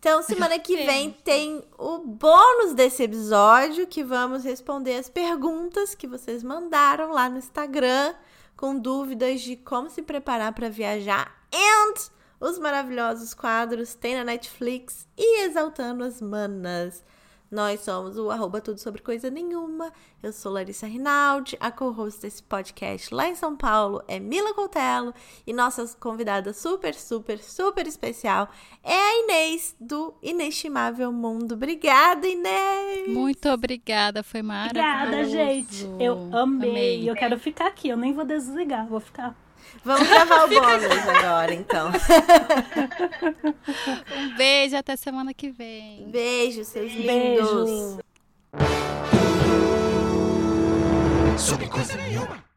Então, semana que vem tem o bônus desse episódio, que vamos responder as perguntas que vocês mandaram lá no Instagram, com dúvidas de como se preparar para viajar and os maravilhosos quadros tem na Netflix e Exaltando as Manas. Nós somos o arroba tudo sobre coisa nenhuma. Eu sou Larissa Rinaldi, a co-host desse podcast lá em São Paulo é Mila Coutelo e nossa convidada super, super, super especial é a Inês do Inestimável Mundo. Obrigada, Inês! Muito obrigada, foi maravilhoso. Obrigada, gente. Eu amei. Eu quero ficar aqui. Eu nem vou desligar, vou ficar. Vamos gravar o <laughs> bônus agora, então. Um beijo, até semana que vem. Beijo, seus lindos! Beijo. sobre coisa nenhuma.